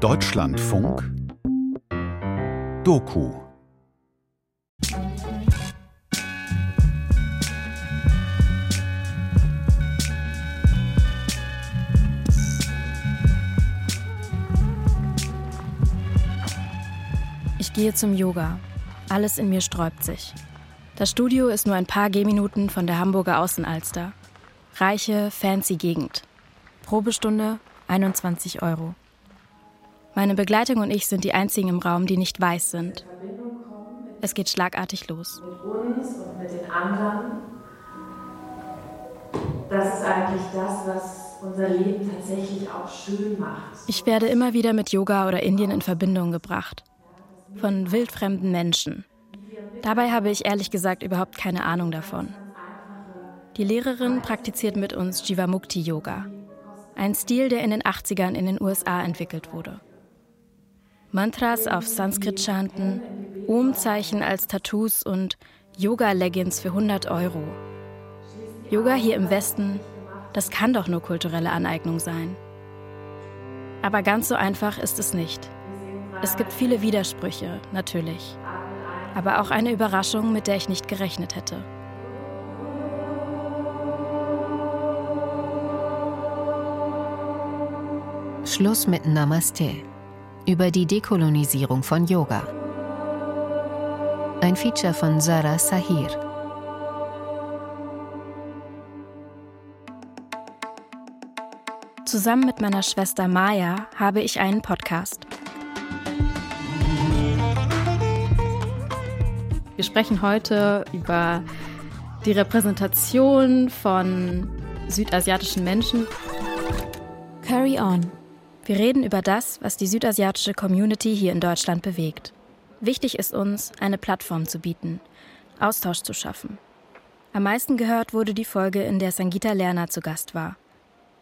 Deutschlandfunk Doku Ich gehe zum Yoga. Alles in mir sträubt sich. Das Studio ist nur ein paar Gehminuten von der Hamburger Außenalster. Reiche, fancy Gegend. Probestunde 21 Euro. Meine Begleitung und ich sind die einzigen im Raum, die nicht weiß sind. Es geht schlagartig los. Mit uns und mit den anderen. Das ist eigentlich das, was unser Leben tatsächlich auch schön macht. Ich werde immer wieder mit Yoga oder Indien in Verbindung gebracht. Von wildfremden Menschen. Dabei habe ich ehrlich gesagt überhaupt keine Ahnung davon. Die Lehrerin praktiziert mit uns Jivamukti Yoga, ein Stil, der in den 80ern in den USA entwickelt wurde. Mantras auf Sanskrit chanten, Om-Zeichen als Tattoos und Yoga-Leggings für 100 Euro. Yoga hier im Westen, das kann doch nur kulturelle Aneignung sein. Aber ganz so einfach ist es nicht. Es gibt viele Widersprüche, natürlich aber auch eine Überraschung, mit der ich nicht gerechnet hätte. Schluss mit Namaste. Über die Dekolonisierung von Yoga. Ein Feature von Zara Sahir. Zusammen mit meiner Schwester Maya habe ich einen Podcast. Wir sprechen heute über die Repräsentation von südasiatischen Menschen. Carry on. Wir reden über das, was die südasiatische Community hier in Deutschland bewegt. Wichtig ist uns, eine Plattform zu bieten, Austausch zu schaffen. Am meisten gehört wurde die Folge, in der Sangita Lerner zu Gast war.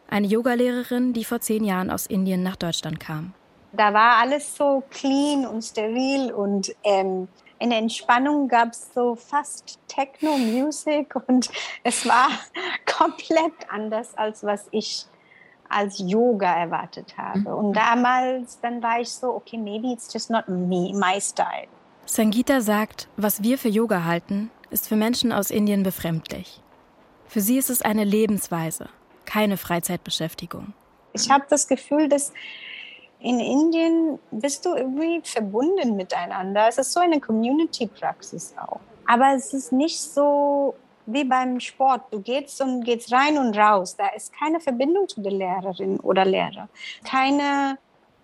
Eine Yogalehrerin, die vor zehn Jahren aus Indien nach Deutschland kam. Da war alles so clean und steril und ähm, in der Entspannung gab es so fast Techno-Music und es war komplett anders, als was ich als Yoga erwartet habe. Mhm. Und damals, dann war ich so, okay, maybe it's just not me, my style. Sangita sagt, was wir für Yoga halten, ist für Menschen aus Indien befremdlich. Für sie ist es eine Lebensweise, keine Freizeitbeschäftigung. Ich habe das Gefühl, dass in Indien bist du irgendwie verbunden miteinander. Es ist so eine Community-Praxis auch. Aber es ist nicht so wie beim Sport. Du gehst und gehst rein und raus. Da ist keine Verbindung zu der Lehrerin oder Lehrer. Keine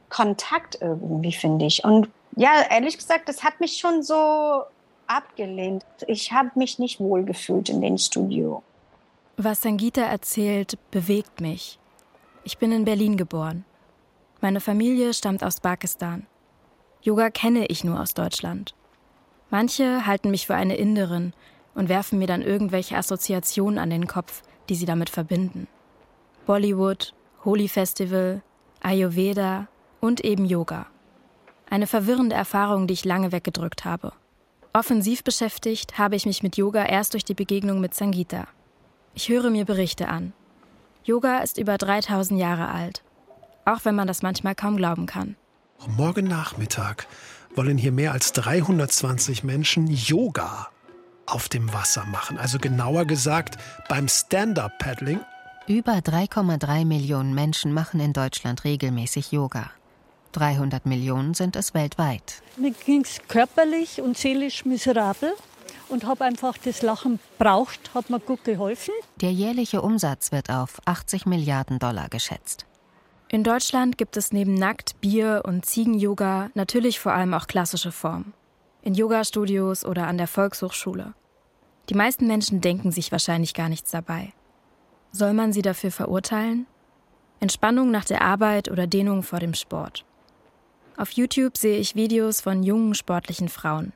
Kontakt irgendwie, finde ich. Und ja, ehrlich gesagt, das hat mich schon so abgelehnt. Ich habe mich nicht wohl gefühlt in dem Studio. Was Sangita erzählt, bewegt mich. Ich bin in Berlin geboren. Meine Familie stammt aus Pakistan. Yoga kenne ich nur aus Deutschland. Manche halten mich für eine Inderin und werfen mir dann irgendwelche Assoziationen an den Kopf, die sie damit verbinden. Bollywood, Holi Festival, Ayurveda und eben Yoga. Eine verwirrende Erfahrung, die ich lange weggedrückt habe. Offensiv beschäftigt habe ich mich mit Yoga erst durch die Begegnung mit Sangita. Ich höre mir Berichte an. Yoga ist über 3000 Jahre alt auch wenn man das manchmal kaum glauben kann. Morgen Nachmittag wollen hier mehr als 320 Menschen Yoga auf dem Wasser machen. Also genauer gesagt beim Stand-up-Paddling. Über 3,3 Millionen Menschen machen in Deutschland regelmäßig Yoga. 300 Millionen sind es weltweit. Mir ging es körperlich und seelisch miserabel und habe einfach das Lachen braucht, hat mir gut geholfen. Der jährliche Umsatz wird auf 80 Milliarden Dollar geschätzt. In Deutschland gibt es neben Nackt-, Bier- und Ziegen-Yoga natürlich vor allem auch klassische Formen. In Yoga-Studios oder an der Volkshochschule. Die meisten Menschen denken sich wahrscheinlich gar nichts dabei. Soll man sie dafür verurteilen? Entspannung nach der Arbeit oder Dehnung vor dem Sport. Auf YouTube sehe ich Videos von jungen sportlichen Frauen.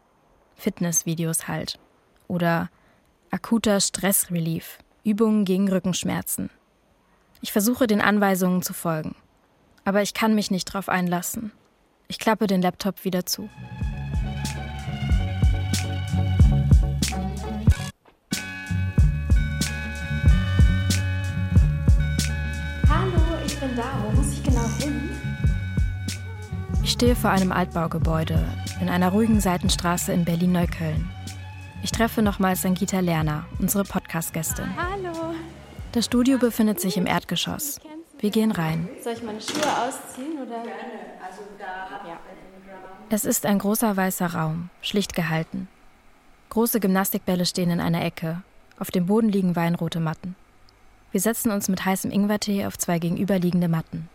Fitnessvideos halt. Oder akuter Stressrelief, Übungen gegen Rückenschmerzen. Ich versuche den Anweisungen zu folgen. Aber ich kann mich nicht drauf einlassen. Ich klappe den Laptop wieder zu. Bin da. Wo muss ich genau hin? Ich stehe vor einem Altbaugebäude in einer ruhigen Seitenstraße in Berlin-Neukölln. Ich treffe nochmals Sangita Lerner, unsere Podcast-Gästin. Hallo. Das Studio befindet sich im Erdgeschoss. Wir gehen rein. Soll ich meine Schuhe ausziehen oder? Also da. Ja. Es ist ein großer weißer Raum, schlicht gehalten. Große Gymnastikbälle stehen in einer Ecke. Auf dem Boden liegen weinrote Matten. Wir setzen uns mit heißem Ingwertee auf zwei gegenüberliegende Matten.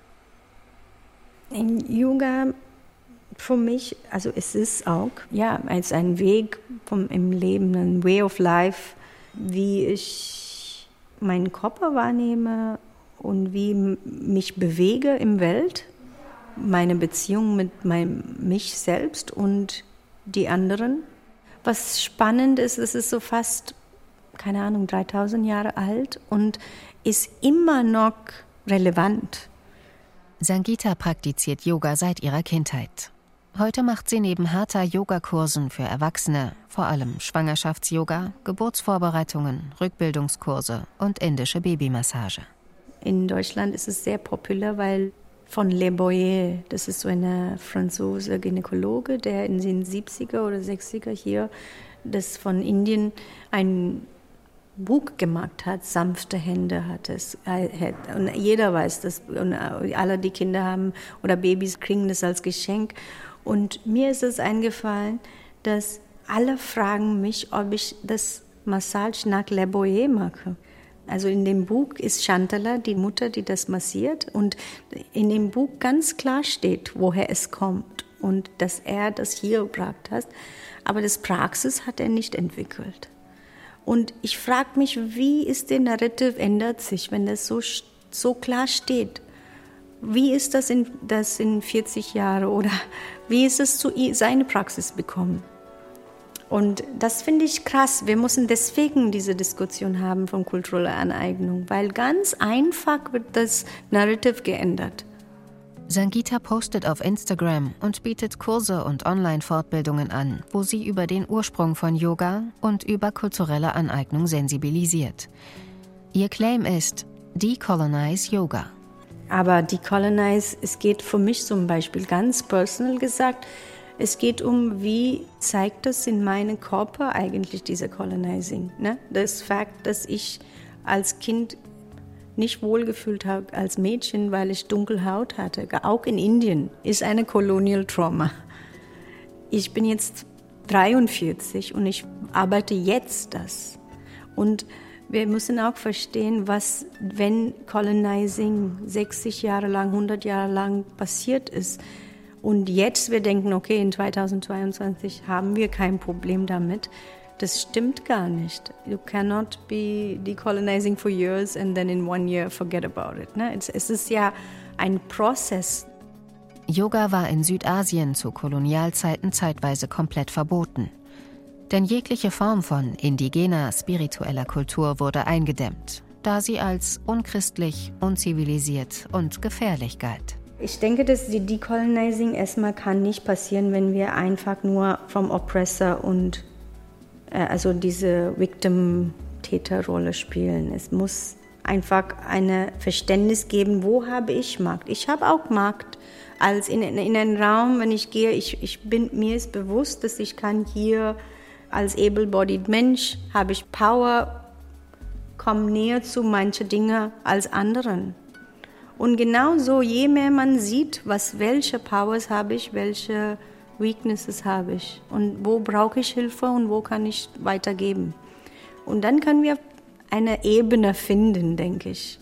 In Yoga für mich, also es ist auch, ja, als ein Weg vom, im Leben, ein Way of Life, wie ich meinen Körper wahrnehme und wie mich bewege im Welt, meine Beziehung mit meinem, mich selbst und die anderen. Was spannend ist, es ist so fast, keine Ahnung, 3000 Jahre alt und ist immer noch relevant. Sangita praktiziert Yoga seit ihrer Kindheit. Heute macht sie neben harter Yogakursen für Erwachsene vor allem Schwangerschafts-Yoga, Geburtsvorbereitungen, Rückbildungskurse und indische Babymassage. In Deutschland ist es sehr populär, weil von Le Boyer, das ist so eine franzose Gynäkologe, der in den 70er oder 60er hier das von Indien ein Buch gemacht hat, sanfte Hände hat es. Und jeder weiß das. Und alle die Kinder haben oder Babys kriegen das als Geschenk. Und mir ist es eingefallen, dass alle fragen mich, ob ich das Massage nach Le Boyer mache. Also in dem Buch ist Chantala die Mutter, die das massiert. Und in dem Buch ganz klar steht, woher es kommt und dass er das hier gebracht hat. Aber das Praxis hat er nicht entwickelt. Und ich frage mich, wie ist der Narrative ändert sich, wenn das so, so klar steht? Wie ist das in, das in 40 Jahren oder wie ist es zu seine Praxis bekommen? Und das finde ich krass. Wir müssen deswegen diese Diskussion haben von kultureller Aneignung, weil ganz einfach wird das Narrative geändert. Sangita postet auf Instagram und bietet Kurse und Online-Fortbildungen an, wo sie über den Ursprung von Yoga und über kulturelle Aneignung sensibilisiert. Ihr Claim ist Decolonize Yoga. Aber Decolonize, es geht für mich zum Beispiel ganz personal gesagt, es geht um, wie zeigt das in meinem Körper eigentlich diese Colonizing. Ne? Das Fakt, dass ich als Kind nicht wohlgefühlt habe als Mädchen, weil ich dunkle Haut hatte, auch in Indien, ist eine Colonial Trauma. Ich bin jetzt 43 und ich arbeite jetzt das. Und wir müssen auch verstehen, was, wenn Colonizing 60 Jahre lang, 100 Jahre lang passiert ist, und jetzt wir denken, okay, in 2022 haben wir kein Problem damit. Das stimmt gar nicht. You cannot be decolonizing for years and then in one year forget about it. Ne? Es, es ist ja ein Prozess. Yoga war in Südasien zu Kolonialzeiten zeitweise komplett verboten. Denn jegliche Form von indigener spiritueller Kultur wurde eingedämmt, da sie als unchristlich, unzivilisiert und gefährlich galt. Ich denke, dass die Decolonizing erstmal kann nicht passieren, wenn wir einfach nur vom Oppressor und also diese Victim-Täterrolle spielen. Es muss einfach ein Verständnis geben, wo habe ich Markt. Ich habe auch Markt. Als in, in einen Raum, wenn ich gehe, ich, ich bin, mir ist bewusst, dass ich kann hier als able-bodied Mensch habe ich Power, komme näher zu manchen Dingen als anderen. Und genauso, je mehr man sieht, was, welche Powers habe ich, welche Weaknesses habe ich und wo brauche ich Hilfe und wo kann ich weitergeben. Und dann können wir eine Ebene finden, denke ich.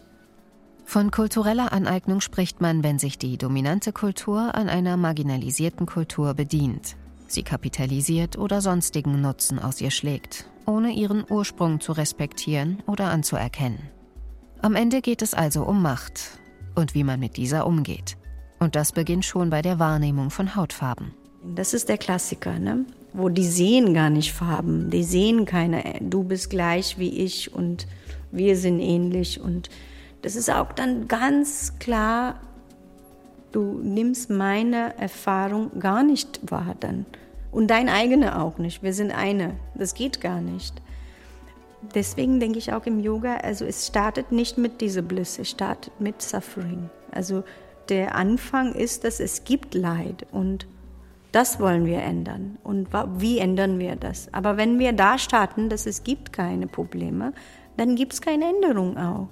Von kultureller Aneignung spricht man, wenn sich die dominante Kultur an einer marginalisierten Kultur bedient, sie kapitalisiert oder sonstigen Nutzen aus ihr schlägt, ohne ihren Ursprung zu respektieren oder anzuerkennen. Am Ende geht es also um Macht, und wie man mit dieser umgeht. Und das beginnt schon bei der Wahrnehmung von Hautfarben. Das ist der Klassiker, ne? wo die sehen gar nicht Farben, die sehen keine, du bist gleich wie ich und wir sind ähnlich. Und das ist auch dann ganz klar, du nimmst meine Erfahrung gar nicht wahr dann. Und dein eigene auch nicht. Wir sind eine. Das geht gar nicht. Deswegen denke ich auch im Yoga, also es startet nicht mit dieser Bliss, es startet mit Suffering. Also der Anfang ist, dass es gibt Leid und das wollen wir ändern. Und wie ändern wir das? Aber wenn wir da starten, dass es gibt keine Probleme, dann gibt es keine Änderung auch.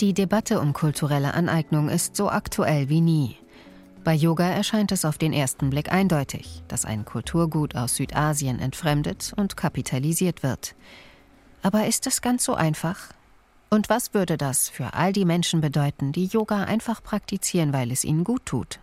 Die Debatte um kulturelle Aneignung ist so aktuell wie nie. Bei Yoga erscheint es auf den ersten Blick eindeutig, dass ein Kulturgut aus Südasien entfremdet und kapitalisiert wird. Aber ist es ganz so einfach? Und was würde das für all die Menschen bedeuten, die Yoga einfach praktizieren, weil es ihnen gut tut?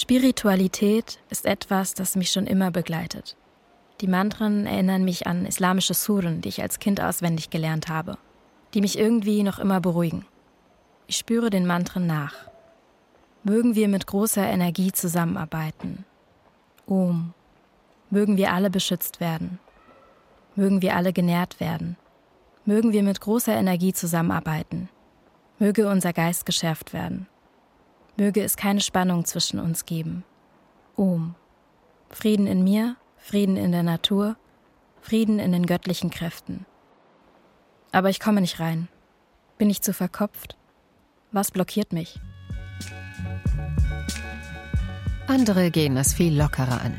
Spiritualität ist etwas, das mich schon immer begleitet. Die Mantren erinnern mich an islamische Suren, die ich als Kind auswendig gelernt habe, die mich irgendwie noch immer beruhigen. Ich spüre den Mantren nach. Mögen wir mit großer Energie zusammenarbeiten. Om. Mögen wir alle beschützt werden. Mögen wir alle genährt werden. Mögen wir mit großer Energie zusammenarbeiten. Möge unser Geist geschärft werden. Möge es keine Spannung zwischen uns geben. Om. Frieden in mir, Frieden in der Natur, Frieden in den göttlichen Kräften. Aber ich komme nicht rein. Bin ich zu verkopft? Was blockiert mich? Andere gehen es viel lockerer an,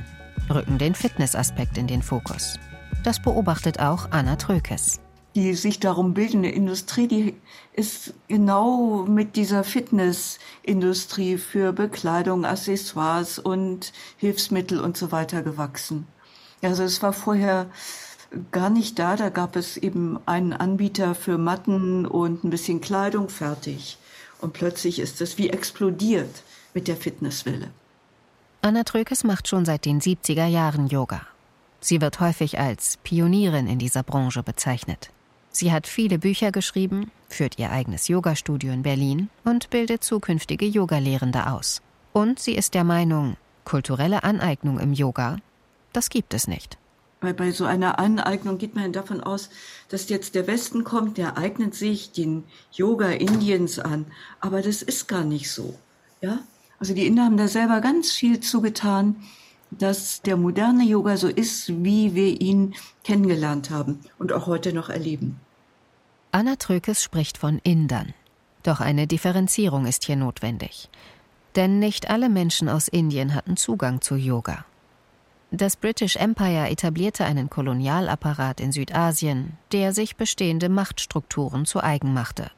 rücken den Fitnessaspekt in den Fokus. Das beobachtet auch Anna Trökes. Die sich darum bildende Industrie, die ist genau mit dieser Fitnessindustrie für Bekleidung, Accessoires und Hilfsmittel und so weiter gewachsen. Also es war vorher gar nicht da. Da gab es eben einen Anbieter für Matten und ein bisschen Kleidung fertig. Und plötzlich ist es wie explodiert mit der Fitnesswelle. Anna Trökes macht schon seit den 70er Jahren Yoga. Sie wird häufig als Pionierin in dieser Branche bezeichnet. Sie hat viele Bücher geschrieben, führt ihr eigenes Yogastudio in Berlin und bildet zukünftige Yogalehrende aus. Und sie ist der Meinung, kulturelle Aneignung im Yoga das gibt es nicht. Weil bei so einer Aneignung geht man davon aus, dass jetzt der Westen kommt, der eignet sich den Yoga Indiens an. Aber das ist gar nicht so. Ja? Also die Inder haben da selber ganz viel zugetan, dass der moderne Yoga so ist, wie wir ihn kennengelernt haben und auch heute noch erleben. Anna Trökes spricht von Indern. Doch eine Differenzierung ist hier notwendig. Denn nicht alle Menschen aus Indien hatten Zugang zu Yoga. Das British Empire etablierte einen Kolonialapparat in Südasien, der sich bestehende Machtstrukturen zu eigen machte.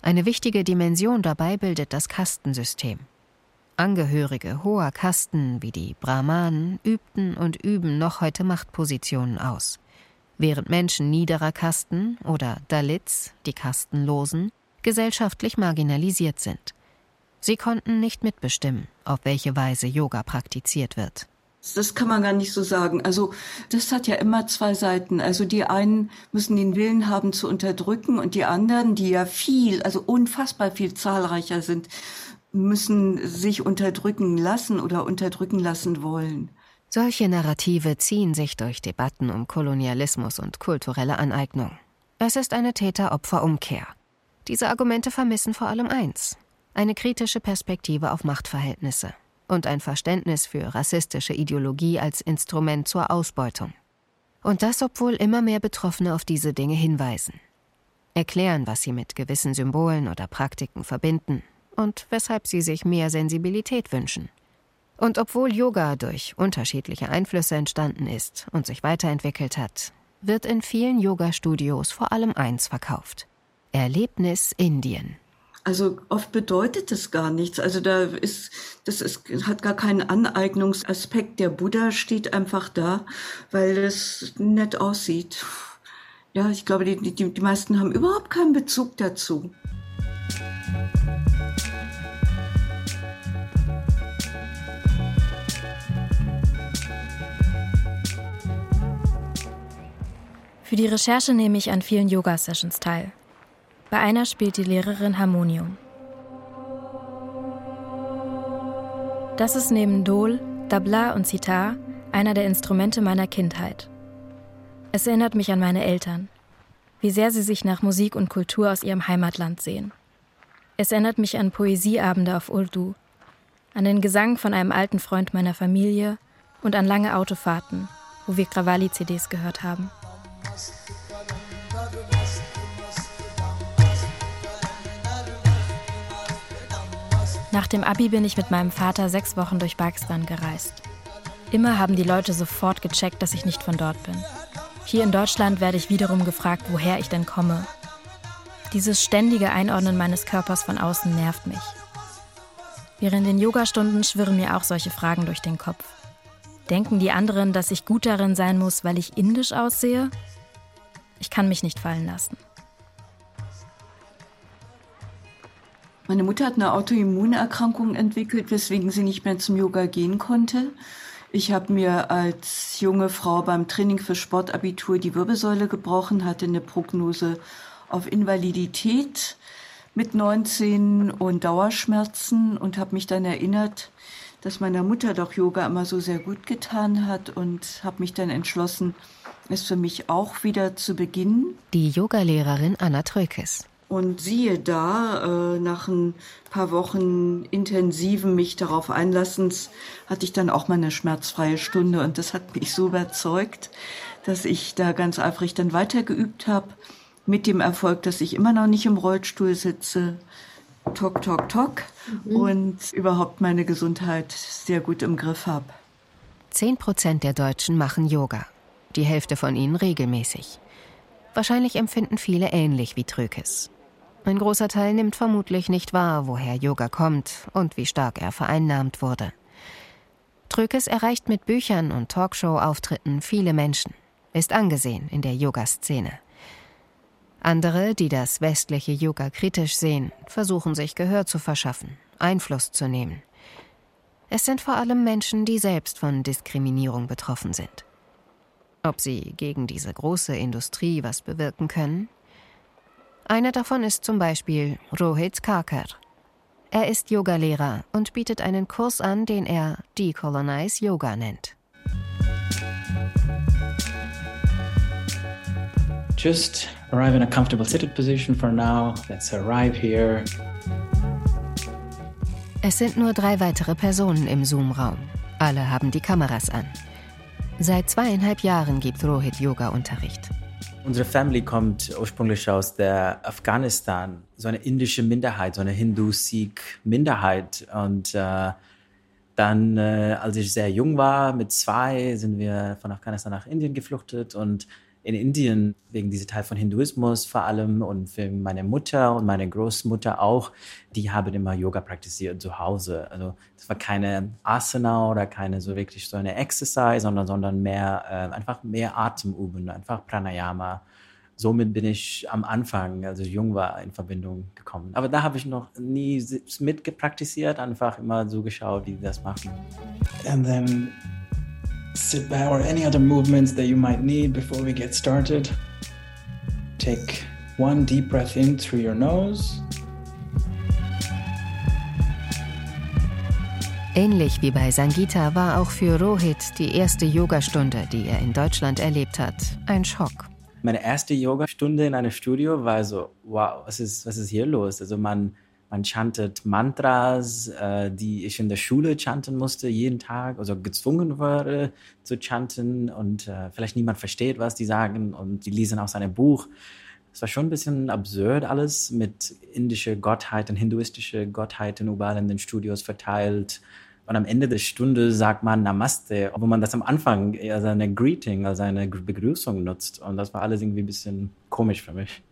Eine wichtige Dimension dabei bildet das Kastensystem. Angehörige hoher Kasten wie die Brahmanen übten und üben noch heute Machtpositionen aus, während Menschen niederer Kasten oder Dalits, die Kastenlosen, gesellschaftlich marginalisiert sind. Sie konnten nicht mitbestimmen, auf welche Weise Yoga praktiziert wird. Das kann man gar nicht so sagen. Also das hat ja immer zwei Seiten. Also die einen müssen den Willen haben zu unterdrücken und die anderen, die ja viel, also unfassbar viel zahlreicher sind, müssen sich unterdrücken lassen oder unterdrücken lassen wollen. Solche Narrative ziehen sich durch Debatten um Kolonialismus und kulturelle Aneignung. Es ist eine Täter-Opfer-Umkehr. Diese Argumente vermissen vor allem eins: eine kritische Perspektive auf Machtverhältnisse und ein Verständnis für rassistische Ideologie als Instrument zur Ausbeutung. Und das, obwohl immer mehr Betroffene auf diese Dinge hinweisen. Erklären, was sie mit gewissen Symbolen oder Praktiken verbinden und weshalb sie sich mehr Sensibilität wünschen. Und obwohl Yoga durch unterschiedliche Einflüsse entstanden ist und sich weiterentwickelt hat, wird in vielen Yoga-Studios vor allem eins verkauft: Erlebnis Indien. Also oft bedeutet das gar nichts. Also da ist, das ist, hat gar keinen Aneignungsaspekt. Der Buddha steht einfach da, weil es nett aussieht. Ja, ich glaube, die, die, die meisten haben überhaupt keinen Bezug dazu. Für die Recherche nehme ich an vielen Yoga-Sessions teil. Bei einer spielt die Lehrerin Harmonium. Das ist neben Dol, Dabla und Sitar einer der Instrumente meiner Kindheit. Es erinnert mich an meine Eltern, wie sehr sie sich nach Musik und Kultur aus ihrem Heimatland sehen. Es erinnert mich an Poesieabende auf Urdu, an den Gesang von einem alten Freund meiner Familie Und an lange Autofahrten, wo wir Krawali-CDs gehört haben. Nach dem Abi bin ich mit meinem Vater sechs Wochen durch Pakistan gereist. Immer haben die Leute sofort gecheckt, dass ich nicht von dort bin. Hier in Deutschland werde ich wiederum gefragt, woher ich denn komme. Dieses ständige Einordnen meines Körpers von außen nervt mich. Während den Yogastunden schwirren mir auch solche Fragen durch den Kopf. Denken die anderen, dass ich gut darin sein muss, weil ich indisch aussehe? Ich kann mich nicht fallen lassen. Meine Mutter hat eine Autoimmunerkrankung entwickelt, weswegen sie nicht mehr zum Yoga gehen konnte. Ich habe mir als junge Frau beim Training für Sportabitur die Wirbelsäule gebrochen, hatte eine Prognose auf Invalidität mit 19 und Dauerschmerzen und habe mich dann erinnert, dass meiner Mutter doch Yoga immer so sehr gut getan hat und habe mich dann entschlossen, es für mich auch wieder zu beginnen. Die Yogalehrerin Anna Trökes. Und siehe da, äh, nach ein paar Wochen intensiven mich darauf einlassens, hatte ich dann auch mal eine schmerzfreie Stunde. Und das hat mich so überzeugt, dass ich da ganz eifrig dann weitergeübt habe. Mit dem Erfolg, dass ich immer noch nicht im Rollstuhl sitze. Tok, tok, tok. Mhm. Und überhaupt meine Gesundheit sehr gut im Griff habe. Zehn Prozent der Deutschen machen Yoga. Die Hälfte von ihnen regelmäßig. Wahrscheinlich empfinden viele ähnlich wie Trökes. Ein großer Teil nimmt vermutlich nicht wahr, woher Yoga kommt und wie stark er vereinnahmt wurde. Trökes erreicht mit Büchern und Talkshow-Auftritten viele Menschen, ist angesehen in der Yoga-Szene. Andere, die das westliche Yoga kritisch sehen, versuchen sich Gehör zu verschaffen, Einfluss zu nehmen. Es sind vor allem Menschen, die selbst von Diskriminierung betroffen sind. Ob sie gegen diese große Industrie was bewirken können, einer davon ist zum Beispiel Rohit Karkar. Er ist Yogalehrer und bietet einen Kurs an, den er Decolonize Yoga nennt. Just arrive in a comfortable seated position for now. Let's arrive here. Es sind nur drei weitere Personen im Zoom-Raum. Alle haben die Kameras an. Seit zweieinhalb Jahren gibt Rohit Yoga-Unterricht. Unsere Family kommt ursprünglich aus der Afghanistan, so eine indische Minderheit, so eine Hindu-Sikh-Minderheit. Und äh, dann, äh, als ich sehr jung war, mit zwei, sind wir von Afghanistan nach Indien gefluchtet und in Indien wegen dieser Teil von Hinduismus vor allem und wegen meiner Mutter und meiner Großmutter auch, die haben immer Yoga praktiziert zu Hause. Also das war keine Asana oder keine so wirklich so eine Exercise, sondern, sondern mehr äh, einfach mehr Atemüben, einfach Pranayama. Somit bin ich am Anfang, als ich jung war, in Verbindung gekommen. Aber da habe ich noch nie mitgepraktiziert, einfach immer so geschaut, wie die das machen. And then sit back or any other movements that you might need before we get started. Take one deep breath in through your nose. Ähnlich wie bei Sangita war auch für Rohit die erste Yogastunde, die er in Deutschland erlebt hat, ein Schock. Meine erste Yogastunde in einem Studio war so, wow, was ist, was ist hier los? Also man, man chantet Mantras, äh, die ich in der Schule chanten musste, jeden Tag, also gezwungen wurde zu chanten und äh, vielleicht niemand versteht, was die sagen und die lesen aus einem Buch. Es war schon ein bisschen absurd alles mit indische Gottheiten, hinduistische Gottheiten überall in den Studios verteilt. Und am Ende der Stunde sagt man Namaste, obwohl man das am Anfang als eine Greeting, als eine Begrüßung nutzt. Und das war alles irgendwie ein bisschen komisch für mich.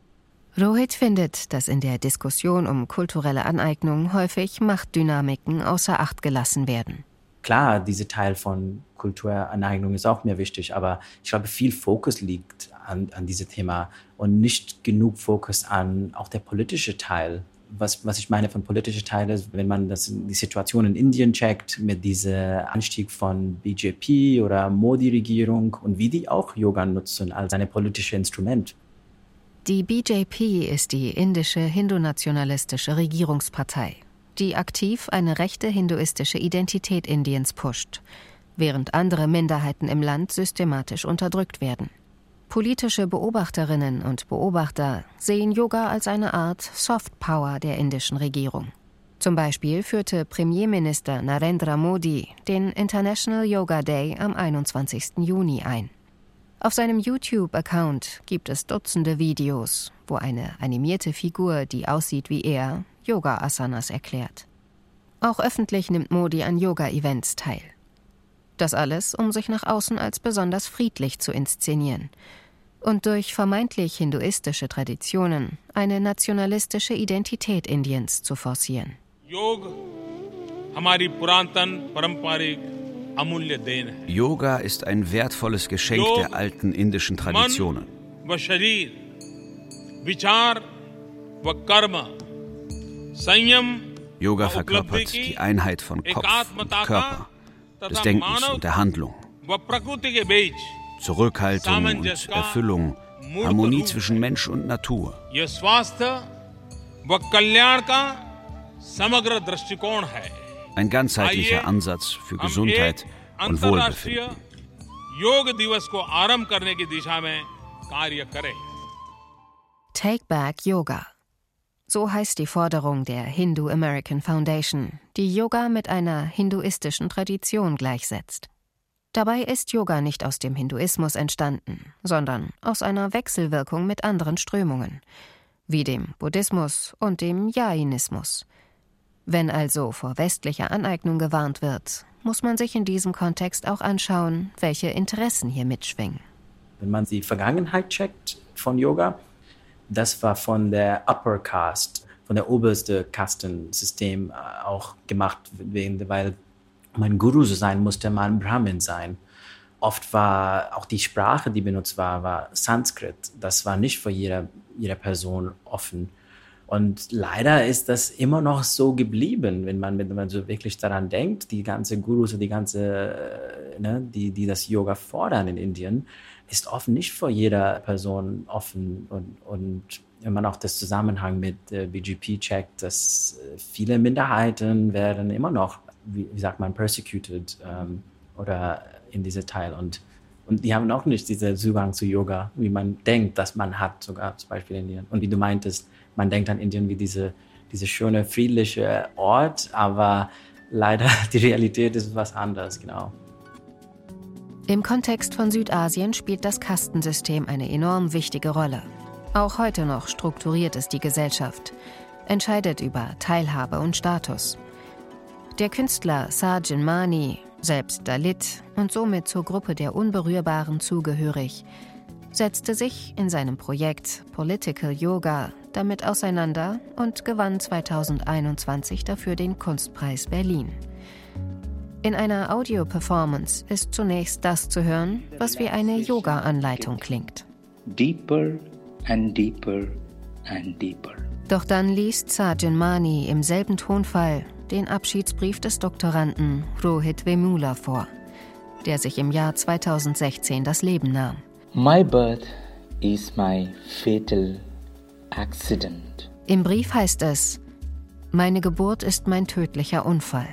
Rohit findet, dass in der Diskussion um kulturelle Aneignung häufig Machtdynamiken außer Acht gelassen werden. Klar, dieser Teil von Kulturaneignung ist auch mir wichtig, aber ich glaube, viel Fokus liegt an, an diesem Thema und nicht genug Fokus an auch der politische Teil. Was, was ich meine von politischer Teil ist, wenn man das, die Situation in Indien checkt, mit diesem Anstieg von BJP oder Modi-Regierung und wie die auch Yoga nutzen als ein politisches Instrument. Die BJP ist die indische hindu-nationalistische Regierungspartei, die aktiv eine rechte hinduistische Identität Indiens pusht, während andere Minderheiten im Land systematisch unterdrückt werden. Politische Beobachterinnen und Beobachter sehen Yoga als eine Art Soft Power der indischen Regierung. Zum Beispiel führte Premierminister Narendra Modi den International Yoga Day am 21. Juni ein. Auf seinem YouTube-Account gibt es Dutzende Videos, wo eine animierte Figur, die aussieht wie er, Yoga-Asanas erklärt. Auch öffentlich nimmt Modi an Yoga-Events teil. Das alles, um sich nach außen als besonders friedlich zu inszenieren und durch vermeintlich hinduistische Traditionen eine nationalistische Identität Indiens zu forcieren. Yoga ist ein wertvolles Geschenk der alten indischen Traditionen. Yoga verkörpert die Einheit von Kopf und Körper, des Denkens und der Handlung. Zurückhaltung und Erfüllung, Harmonie zwischen Mensch und Natur. Ein ganzheitlicher Ansatz für Gesundheit und Wohlbefinden. Take Back Yoga. So heißt die Forderung der Hindu American Foundation, die Yoga mit einer hinduistischen Tradition gleichsetzt. Dabei ist Yoga nicht aus dem Hinduismus entstanden, sondern aus einer Wechselwirkung mit anderen Strömungen, wie dem Buddhismus und dem Jainismus. Wenn also vor westlicher Aneignung gewarnt wird, muss man sich in diesem Kontext auch anschauen, welche Interessen hier mitschwingen. Wenn man die Vergangenheit checkt von Yoga, das war von der Upper Caste, von der oberste Kastensystem äh, auch gemacht, weil mein Guru sein, musste man Brahmin sein. Oft war auch die Sprache, die benutzt war, war Sanskrit. Das war nicht für jede, jede Person offen. Und leider ist das immer noch so geblieben, wenn man, wenn man so wirklich daran denkt, die ganze Gurus und die ganze, äh, ne, die, die das Yoga fordern in Indien, ist oft nicht für jeder Person offen. Und, und wenn man auch das Zusammenhang mit äh, BGP checkt, dass äh, viele Minderheiten werden immer noch wie, wie sagt man, persecuted ähm, oder in diese Teil. Und, und die haben auch nicht diesen Zugang zu Yoga, wie man denkt, dass man hat, sogar zum Beispiel in Indien. Und wie du meintest, man denkt an Indien wie diese, diese schöne, friedliche Ort, aber leider die Realität ist was anderes, genau. Im Kontext von Südasien spielt das Kastensystem eine enorm wichtige Rolle. Auch heute noch strukturiert es die Gesellschaft, entscheidet über Teilhabe und Status. Der Künstler Sarjan Mani, selbst Dalit und somit zur Gruppe der Unberührbaren zugehörig, setzte sich in seinem Projekt Political Yoga damit auseinander und gewann 2021 dafür den Kunstpreis Berlin. In einer Audio-Performance ist zunächst das zu hören, was wie eine Yoga-Anleitung klingt. Deeper and deeper and deeper. Doch dann liest Sarjan Mani im selben Tonfall den Abschiedsbrief des Doktoranden Rohit Vemula vor, der sich im Jahr 2016 das Leben nahm. My birth is my fatal accident. Im Brief heißt es, meine Geburt ist mein tödlicher Unfall.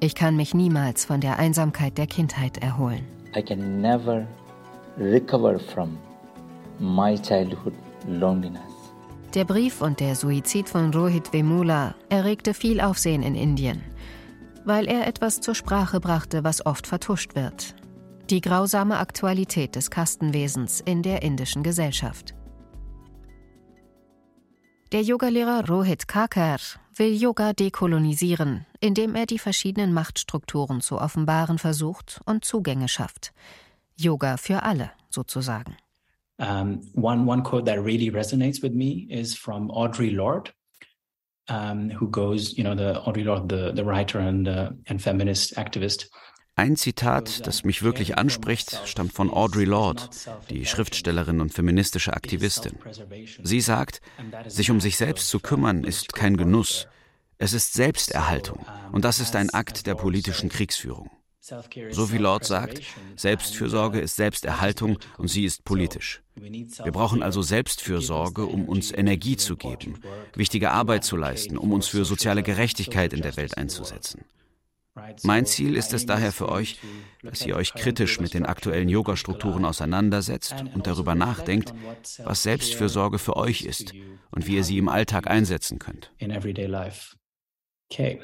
Ich kann mich niemals von der Einsamkeit der Kindheit erholen. I can never recover from my childhood loneliness. Der Brief und der Suizid von Rohit Vemula erregte viel Aufsehen in Indien, weil er etwas zur Sprache brachte, was oft vertuscht wird. Die grausame Aktualität des Kastenwesens in der indischen Gesellschaft. Der Yogalehrer Rohit Kakar will Yoga dekolonisieren, indem er die verschiedenen Machtstrukturen zu offenbaren versucht und Zugänge schafft. Yoga für alle, sozusagen. Um, one one quote that really resonates with me is from Audre Lorde, um, who goes, you know, the Audre Lorde, the the writer and uh, and feminist activist. Ein Zitat, das mich wirklich anspricht, stammt von Audre Lorde, die Schriftstellerin und feministische Aktivistin. Sie sagt, sich um sich selbst zu kümmern ist kein Genuss, es ist Selbsterhaltung und das ist ein Akt der politischen Kriegsführung. So wie Lord sagt, Selbstfürsorge ist Selbsterhaltung und sie ist politisch. Wir brauchen also Selbstfürsorge, um uns Energie zu geben, wichtige Arbeit zu leisten, um uns für soziale Gerechtigkeit in der Welt einzusetzen. Mein Ziel ist es daher für euch, dass ihr euch kritisch mit den aktuellen Yoga-Strukturen auseinandersetzt und darüber nachdenkt, was Selbstfürsorge für euch ist und wie ihr sie im Alltag einsetzen könnt. Okay.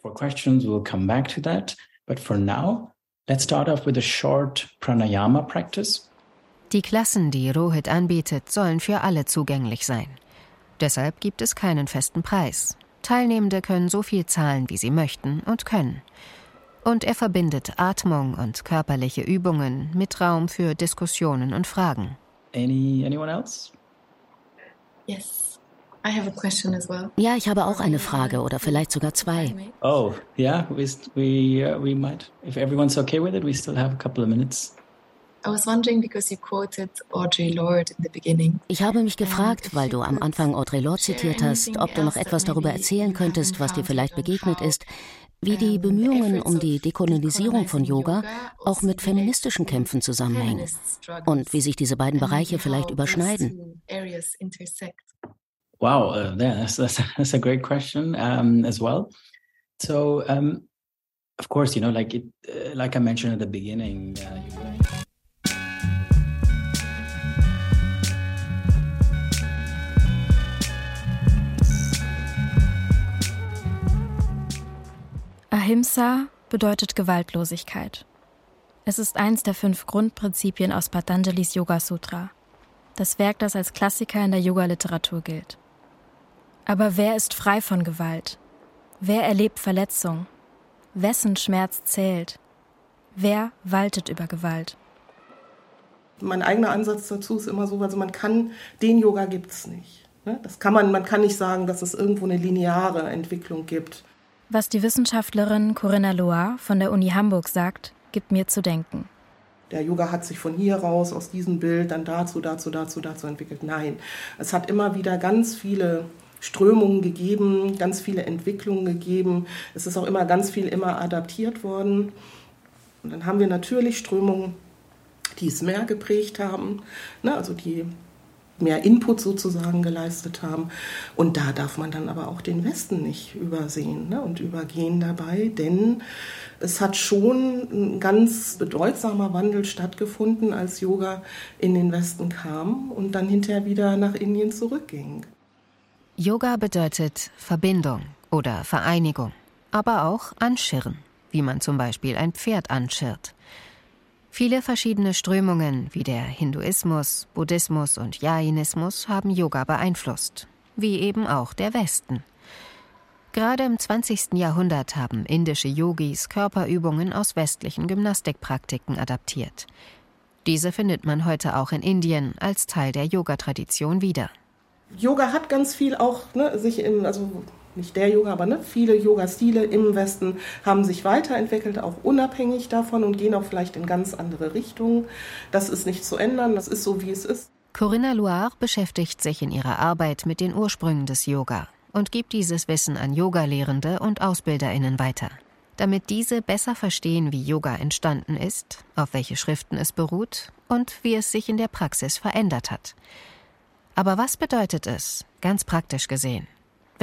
For questions, we'll come back to that. But for now, let's start off with a short pranayama practice. Die Klassen, die Rohit anbietet, sollen für alle zugänglich sein. Deshalb gibt es keinen festen Preis. Teilnehmende können so viel zahlen, wie sie möchten und können. Und er verbindet Atmung und körperliche Übungen mit Raum für Diskussionen und Fragen. Any, anyone else? Yes. I have a question as well. Ja, ich habe auch eine Frage oder vielleicht sogar zwei. Oh, yeah, we, we, uh, we might. If everyone's okay with it, we still have a couple of minutes. Ich habe mich gefragt, weil du am Anfang Audre Lorde zitiert hast, ob du noch etwas darüber erzählen könntest, was dir vielleicht begegnet ist, wie die Bemühungen um die Dekolonisierung von Yoga auch mit feministischen Kämpfen zusammenhängen und wie sich diese beiden Bereiche vielleicht überschneiden. Wow, uh, yeah, that's, that's, that's a great question um, as well. So, um, of course, you know, like it, uh, like I mentioned at the beginning. Uh, Ahimsa bedeutet Gewaltlosigkeit. Es ist eins der fünf Grundprinzipien aus Patanjalis Yoga Sutra, das Werk, das als Klassiker in der Yoga-Literatur gilt. Aber wer ist frei von Gewalt? Wer erlebt Verletzung? Wessen Schmerz zählt? Wer waltet über Gewalt? Mein eigener Ansatz dazu ist immer so, also man kann, den Yoga gibt es nicht. Ne? Das kann man, man kann nicht sagen, dass es irgendwo eine lineare Entwicklung gibt. Was die Wissenschaftlerin Corinna Loire von der Uni Hamburg sagt, gibt mir zu denken. Der Yoga hat sich von hier raus, aus diesem Bild, dann dazu, dazu, dazu, dazu entwickelt. Nein, es hat immer wieder ganz viele Strömungen gegeben, ganz viele Entwicklungen gegeben. Es ist auch immer ganz viel immer adaptiert worden. Und dann haben wir natürlich Strömungen, die es mehr geprägt haben, ne, also die mehr Input sozusagen geleistet haben. Und da darf man dann aber auch den Westen nicht übersehen ne, und übergehen dabei, denn es hat schon ein ganz bedeutsamer Wandel stattgefunden, als Yoga in den Westen kam und dann hinterher wieder nach Indien zurückging. Yoga bedeutet Verbindung oder Vereinigung, aber auch Anschirren, wie man zum Beispiel ein Pferd anschirrt. Viele verschiedene Strömungen wie der Hinduismus, Buddhismus und Jainismus haben Yoga beeinflusst, wie eben auch der Westen. Gerade im 20. Jahrhundert haben indische Yogis Körperübungen aus westlichen Gymnastikpraktiken adaptiert. Diese findet man heute auch in Indien als Teil der Yoga-Tradition wieder. Yoga hat ganz viel auch ne, sich im, also nicht der Yoga, aber ne, viele Yoga-Stile im Westen haben sich weiterentwickelt, auch unabhängig davon und gehen auch vielleicht in ganz andere Richtungen. Das ist nicht zu ändern, das ist so, wie es ist. Corinna Loire beschäftigt sich in ihrer Arbeit mit den Ursprüngen des Yoga und gibt dieses Wissen an Yogalehrende und AusbilderInnen weiter. Damit diese besser verstehen, wie Yoga entstanden ist, auf welche Schriften es beruht und wie es sich in der Praxis verändert hat. Aber was bedeutet es, ganz praktisch gesehen,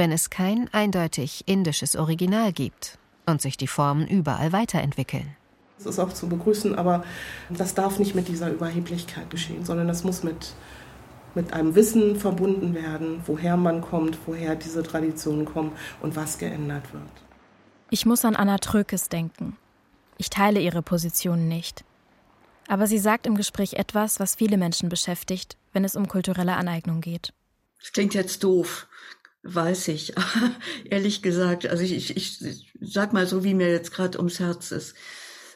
wenn es kein eindeutig indisches Original gibt und sich die Formen überall weiterentwickeln? Das ist auch zu begrüßen, aber das darf nicht mit dieser Überheblichkeit geschehen, sondern das muss mit, mit einem Wissen verbunden werden, woher man kommt, woher diese Traditionen kommen und was geändert wird. Ich muss an Anna Trökes denken. Ich teile ihre Position nicht. Aber sie sagt im Gespräch etwas, was viele Menschen beschäftigt, wenn es um kulturelle Aneignung geht. Das klingt jetzt doof, weiß ich. Ehrlich gesagt, also ich, ich, ich sag mal so, wie mir jetzt gerade ums Herz ist.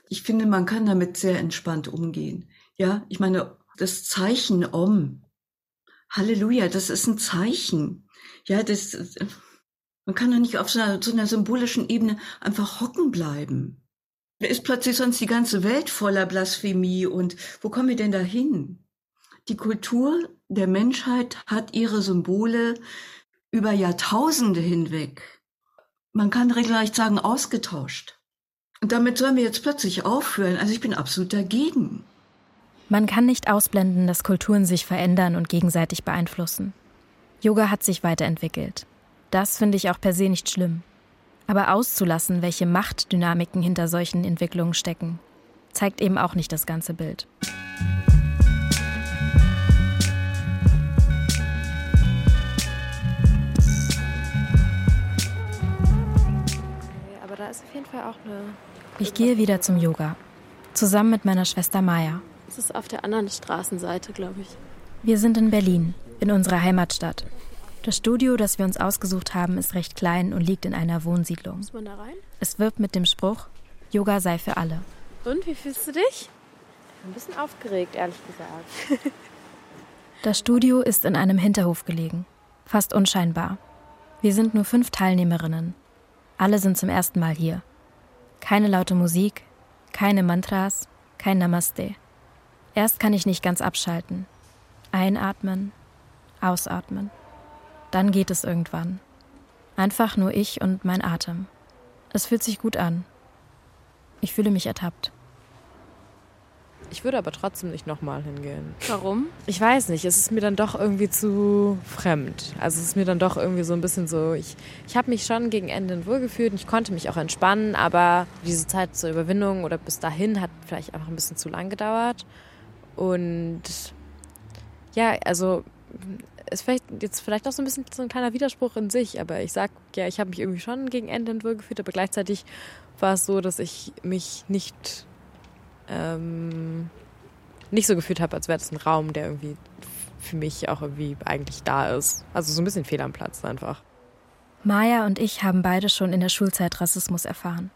Ich finde, man kann damit sehr entspannt umgehen. Ja, ich meine, das Zeichen Om, Halleluja, das ist ein Zeichen. Ja, das, man kann doch nicht auf so einer, so einer symbolischen Ebene einfach hocken bleiben. Da ist plötzlich sonst die ganze Welt voller Blasphemie und wo kommen wir denn da hin? Die Kultur der Menschheit hat ihre Symbole über Jahrtausende hinweg, man kann regelrecht sagen, ausgetauscht. Und damit sollen wir jetzt plötzlich aufhören. Also ich bin absolut dagegen. Man kann nicht ausblenden, dass Kulturen sich verändern und gegenseitig beeinflussen. Yoga hat sich weiterentwickelt. Das finde ich auch per se nicht schlimm. Aber auszulassen, welche Machtdynamiken hinter solchen Entwicklungen stecken, zeigt eben auch nicht das ganze Bild. Wäre auch eine. Ich gehe wieder zum Yoga. Zusammen mit meiner Schwester Maya. Das ist auf der anderen Straßenseite, glaube ich. Wir sind in Berlin, in unserer Heimatstadt. Das Studio, das wir uns ausgesucht haben, ist recht klein und liegt in einer Wohnsiedlung. Muss man da rein? Es wirbt mit dem Spruch, Yoga sei für alle. Und, wie fühlst du dich? Ein bisschen aufgeregt, ehrlich gesagt. Das Studio ist in einem Hinterhof gelegen, fast unscheinbar. Wir sind nur fünf Teilnehmerinnen. Alle sind zum ersten Mal hier. Keine laute Musik, keine Mantras, kein Namaste. Erst kann ich nicht ganz abschalten. Einatmen, ausatmen. Dann geht es irgendwann. Einfach nur ich und mein Atem. Es fühlt sich gut an. Ich fühle mich ertappt. Ich würde aber trotzdem nicht nochmal hingehen. Warum? Ich weiß nicht, es ist mir dann doch irgendwie zu fremd. Also es ist mir dann doch irgendwie so ein bisschen so, ich, ich habe mich schon gegen Ende wohlgefühlt und ich konnte mich auch entspannen, aber diese Zeit zur Überwindung oder bis dahin hat vielleicht einfach ein bisschen zu lang gedauert. Und ja, also ist vielleicht jetzt vielleicht auch so ein bisschen so ein kleiner Widerspruch in sich, aber ich sag ja, ich habe mich irgendwie schon gegen Ende wohlgefühlt, aber gleichzeitig war es so, dass ich mich nicht ähm, nicht so gefühlt habe, als wäre das ein Raum, der irgendwie für mich auch irgendwie eigentlich da ist. Also so ein bisschen fehl am Platz einfach. Maya und ich haben beide schon in der Schulzeit Rassismus erfahren.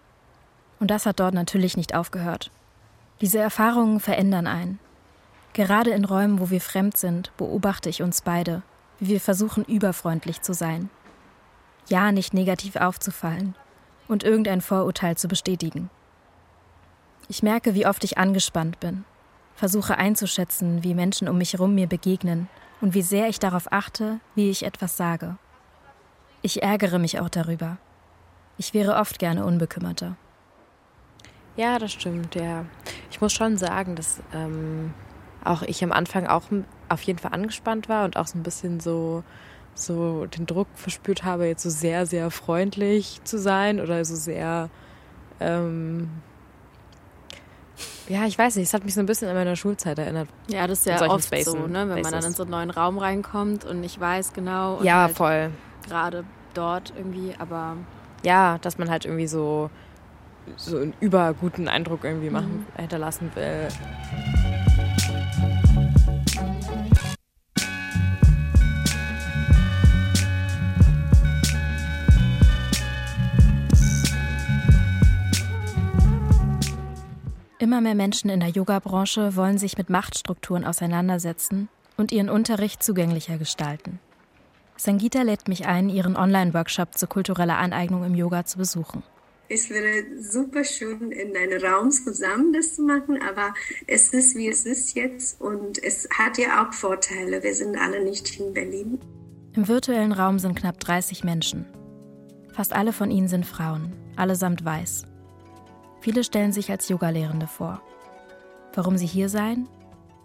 Und das hat dort natürlich nicht aufgehört. Diese Erfahrungen verändern einen. Gerade in Räumen, wo wir fremd sind, beobachte ich uns beide, wie wir versuchen, überfreundlich zu sein. Ja, nicht negativ aufzufallen und irgendein Vorurteil zu bestätigen. Ich merke, wie oft ich angespannt bin, versuche einzuschätzen, wie Menschen um mich herum mir begegnen und wie sehr ich darauf achte, wie ich etwas sage. Ich ärgere mich auch darüber. Ich wäre oft gerne unbekümmerter. Ja, das stimmt, ja. Ich muss schon sagen, dass ähm, auch ich am Anfang auch auf jeden Fall angespannt war und auch so ein bisschen so, so den Druck verspürt habe, jetzt so sehr, sehr freundlich zu sein oder so sehr ähm, ja, ich weiß nicht, es hat mich so ein bisschen an meine Schulzeit erinnert. Ja, das ist ja oft Spacen, so, ne? wenn man dann in so einen neuen Raum reinkommt und nicht weiß genau. ja, halt voll. Gerade dort irgendwie, aber. Ja, dass man halt irgendwie so, so einen überguten Eindruck irgendwie machen, mhm. hinterlassen will. Immer mehr Menschen in der Yoga-Branche wollen sich mit Machtstrukturen auseinandersetzen und ihren Unterricht zugänglicher gestalten. Sangita lädt mich ein, ihren Online-Workshop zu kultureller Aneignung im Yoga zu besuchen. Es wäre super schön, in einem Raum zusammen das zu machen, aber es ist, wie es ist jetzt und es hat ja auch Vorteile. Wir sind alle nicht in Berlin. Im virtuellen Raum sind knapp 30 Menschen. Fast alle von ihnen sind Frauen, allesamt weiß. Viele stellen sich als Yogalehrende vor. Warum sie hier seien?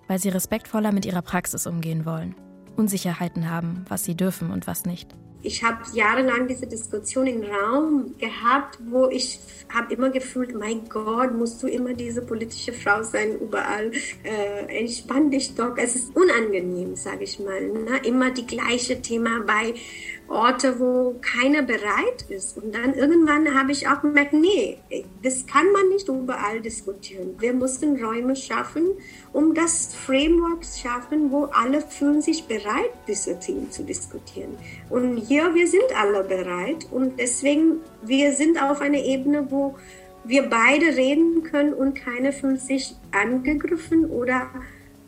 Weil sie respektvoller mit ihrer Praxis umgehen wollen, Unsicherheiten haben, was sie dürfen und was nicht. Ich habe jahrelang diese Diskussion im Raum gehabt, wo ich habe immer gefühlt, mein Gott, musst du immer diese politische Frau sein überall? Äh, entspann dich doch. Es ist unangenehm, sage ich mal. Ne? Immer die gleiche Thema bei Orte, wo keiner bereit ist. Und dann irgendwann habe ich auch gemerkt, nee, das kann man nicht überall diskutieren. Wir mussten Räume schaffen, um das Framework zu schaffen, wo alle fühlen sich bereit, diese Themen zu diskutieren. Und hier, wir sind alle bereit und deswegen, wir sind auf einer Ebene, wo wir beide reden können und keiner fühlt sich angegriffen oder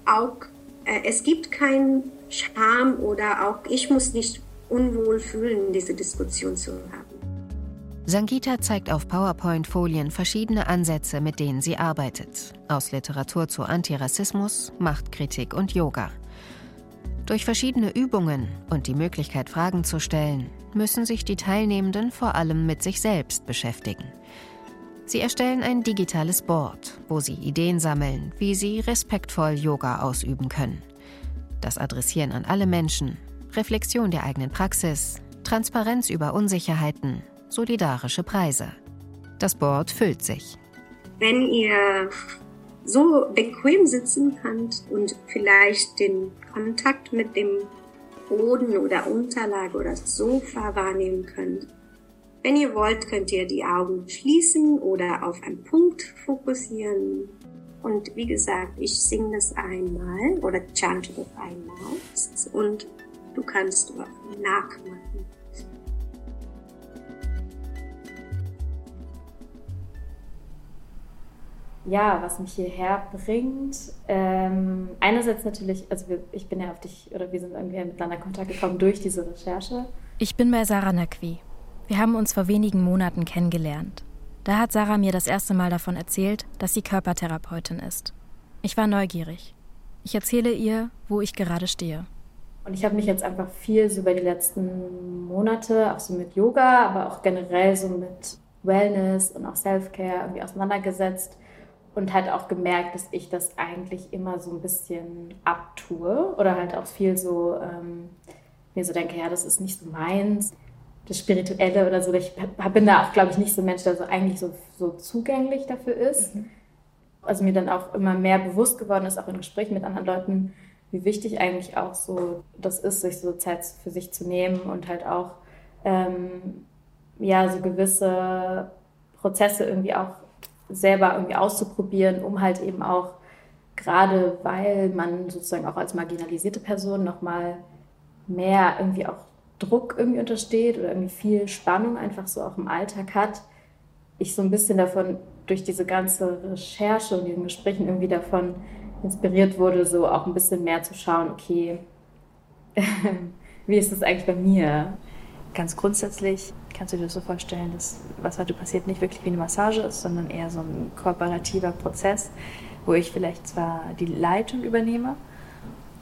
auch, äh, es gibt keinen Scham oder auch ich muss nicht unwohl fühlen, diese Diskussion zu haben. Sangita zeigt auf PowerPoint-Folien verschiedene Ansätze, mit denen sie arbeitet. Aus Literatur zu Antirassismus, Machtkritik und Yoga. Durch verschiedene Übungen und die Möglichkeit, Fragen zu stellen, müssen sich die Teilnehmenden vor allem mit sich selbst beschäftigen. Sie erstellen ein digitales Board, wo sie Ideen sammeln, wie sie respektvoll Yoga ausüben können. Das Adressieren an alle Menschen, Reflexion der eigenen Praxis, Transparenz über Unsicherheiten, solidarische Preise. Das Board füllt sich. Wenn ihr so bequem sitzen könnt und vielleicht den Kontakt mit dem Boden oder Unterlage oder Sofa wahrnehmen könnt, Wenn ihr wollt, könnt ihr die Augen schließen oder auf einen Punkt fokussieren. Und wie gesagt, ich singe das einmal oder chante das einmal und du kannst nachmachen. ja, was mich hierher bringt. Ähm, einerseits natürlich, also wir, ich bin ja auf dich, oder wir sind irgendwie miteinander in Kontakt gekommen durch diese Recherche. Ich bin bei Sarah Naqvi. Wir haben uns vor wenigen Monaten kennengelernt. Da hat Sarah mir das erste Mal davon erzählt, dass sie Körpertherapeutin ist. Ich war neugierig. Ich erzähle ihr, wo ich gerade stehe. Und ich habe mich jetzt einfach viel so über die letzten Monate, auch so mit Yoga, aber auch generell so mit Wellness und auch Self-Care irgendwie auseinandergesetzt und halt auch gemerkt, dass ich das eigentlich immer so ein bisschen abtue oder halt auch viel so ähm, mir so denke, ja, das ist nicht so meins, das Spirituelle oder so. Ich bin da auch, glaube ich, nicht so ein Mensch, der so eigentlich so, so zugänglich dafür ist. Mhm. Also mir dann auch immer mehr bewusst geworden ist, auch in Gesprächen mit anderen Leuten, wie wichtig eigentlich auch so das ist, sich so Zeit für sich zu nehmen und halt auch ähm, ja so gewisse Prozesse irgendwie auch selber irgendwie auszuprobieren, um halt eben auch gerade weil man sozusagen auch als marginalisierte Person nochmal mehr irgendwie auch Druck irgendwie untersteht oder irgendwie viel Spannung einfach so auch im Alltag hat, ich so ein bisschen davon durch diese ganze Recherche und diesen Gesprächen irgendwie davon inspiriert wurde, so auch ein bisschen mehr zu schauen, okay, wie ist das eigentlich bei mir? Ganz grundsätzlich kannst du dir das so vorstellen, dass was heute passiert nicht wirklich wie eine Massage ist, sondern eher so ein kooperativer Prozess, wo ich vielleicht zwar die Leitung übernehme,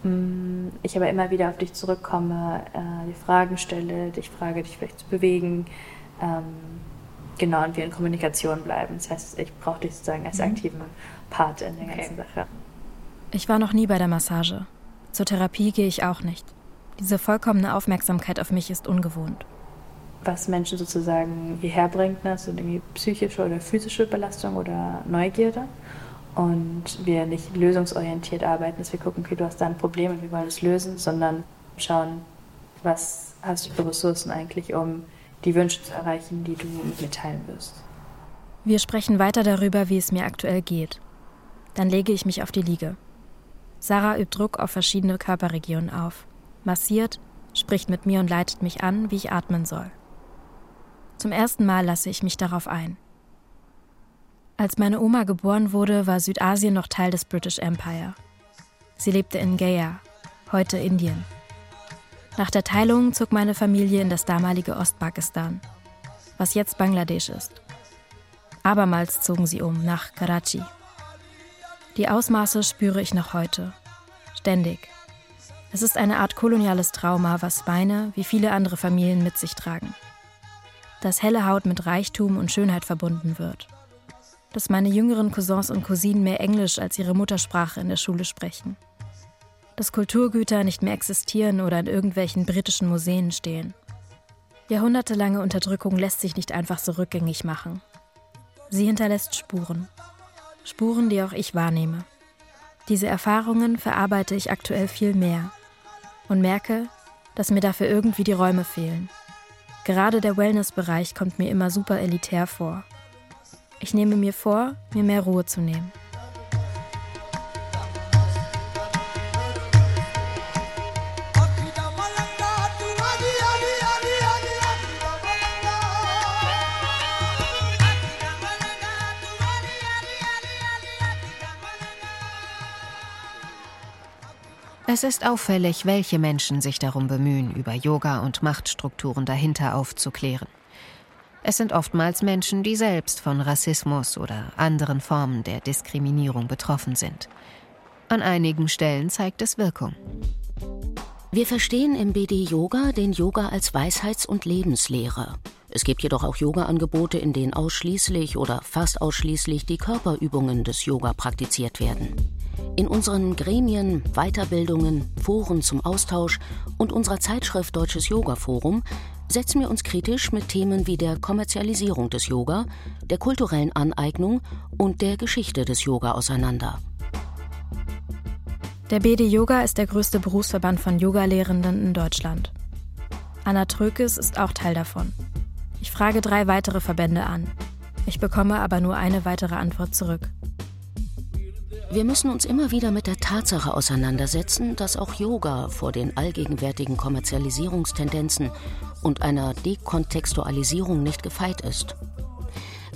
mm, ich aber immer wieder auf dich zurückkomme, äh, die Fragen stelle, dich frage, dich vielleicht zu bewegen, ähm, genau, und wir in Kommunikation bleiben. Das heißt, ich brauche dich sozusagen als mhm. aktiven Part in der ganzen okay. Sache. Ich war noch nie bei der Massage. Zur Therapie gehe ich auch nicht. Diese vollkommene Aufmerksamkeit auf mich ist ungewohnt was Menschen sozusagen hierher bringt, ne? so irgendwie psychische oder physische Belastung oder Neugierde. Und wir nicht lösungsorientiert arbeiten, dass wir gucken, okay, du hast da ein Problem und wir wollen es lösen, sondern schauen, was hast du für Ressourcen eigentlich, um die Wünsche zu erreichen, die du mitteilen wirst. Wir sprechen weiter darüber, wie es mir aktuell geht. Dann lege ich mich auf die Liege. Sarah übt Druck auf verschiedene Körperregionen auf, massiert, spricht mit mir und leitet mich an, wie ich atmen soll. Zum ersten Mal lasse ich mich darauf ein. Als meine Oma geboren wurde, war Südasien noch Teil des British Empire. Sie lebte in Gaya, heute Indien. Nach der Teilung zog meine Familie in das damalige Ostpakistan, was jetzt Bangladesch ist. Abermals zogen sie um nach Karachi. Die Ausmaße spüre ich noch heute. Ständig. Es ist eine Art koloniales Trauma, was meine, wie viele andere Familien mit sich tragen dass helle Haut mit Reichtum und Schönheit verbunden wird. Dass meine jüngeren Cousins und Cousinen mehr Englisch als ihre Muttersprache in der Schule sprechen. Dass Kulturgüter nicht mehr existieren oder in irgendwelchen britischen Museen stehen. Jahrhundertelange Unterdrückung lässt sich nicht einfach so rückgängig machen. Sie hinterlässt Spuren. Spuren, die auch ich wahrnehme. Diese Erfahrungen verarbeite ich aktuell viel mehr und merke, dass mir dafür irgendwie die Räume fehlen. Gerade der Wellnessbereich kommt mir immer super elitär vor. Ich nehme mir vor, mir mehr Ruhe zu nehmen. Es ist auffällig, welche Menschen sich darum bemühen, über Yoga und Machtstrukturen dahinter aufzuklären. Es sind oftmals Menschen, die selbst von Rassismus oder anderen Formen der Diskriminierung betroffen sind. An einigen Stellen zeigt es Wirkung. Wir verstehen im BD Yoga den Yoga als Weisheits- und Lebenslehre. Es gibt jedoch auch Yoga-Angebote, in denen ausschließlich oder fast ausschließlich die Körperübungen des Yoga praktiziert werden. In unseren Gremien, Weiterbildungen, Foren zum Austausch und unserer Zeitschrift Deutsches Yoga Forum setzen wir uns kritisch mit Themen wie der Kommerzialisierung des Yoga, der kulturellen Aneignung und der Geschichte des Yoga auseinander. Der BD Yoga ist der größte Berufsverband von Yogalehrenden in Deutschland. Anna Trökes ist auch Teil davon. Ich frage drei weitere Verbände an. Ich bekomme aber nur eine weitere Antwort zurück. Wir müssen uns immer wieder mit der Tatsache auseinandersetzen, dass auch Yoga vor den allgegenwärtigen Kommerzialisierungstendenzen und einer Dekontextualisierung nicht gefeit ist.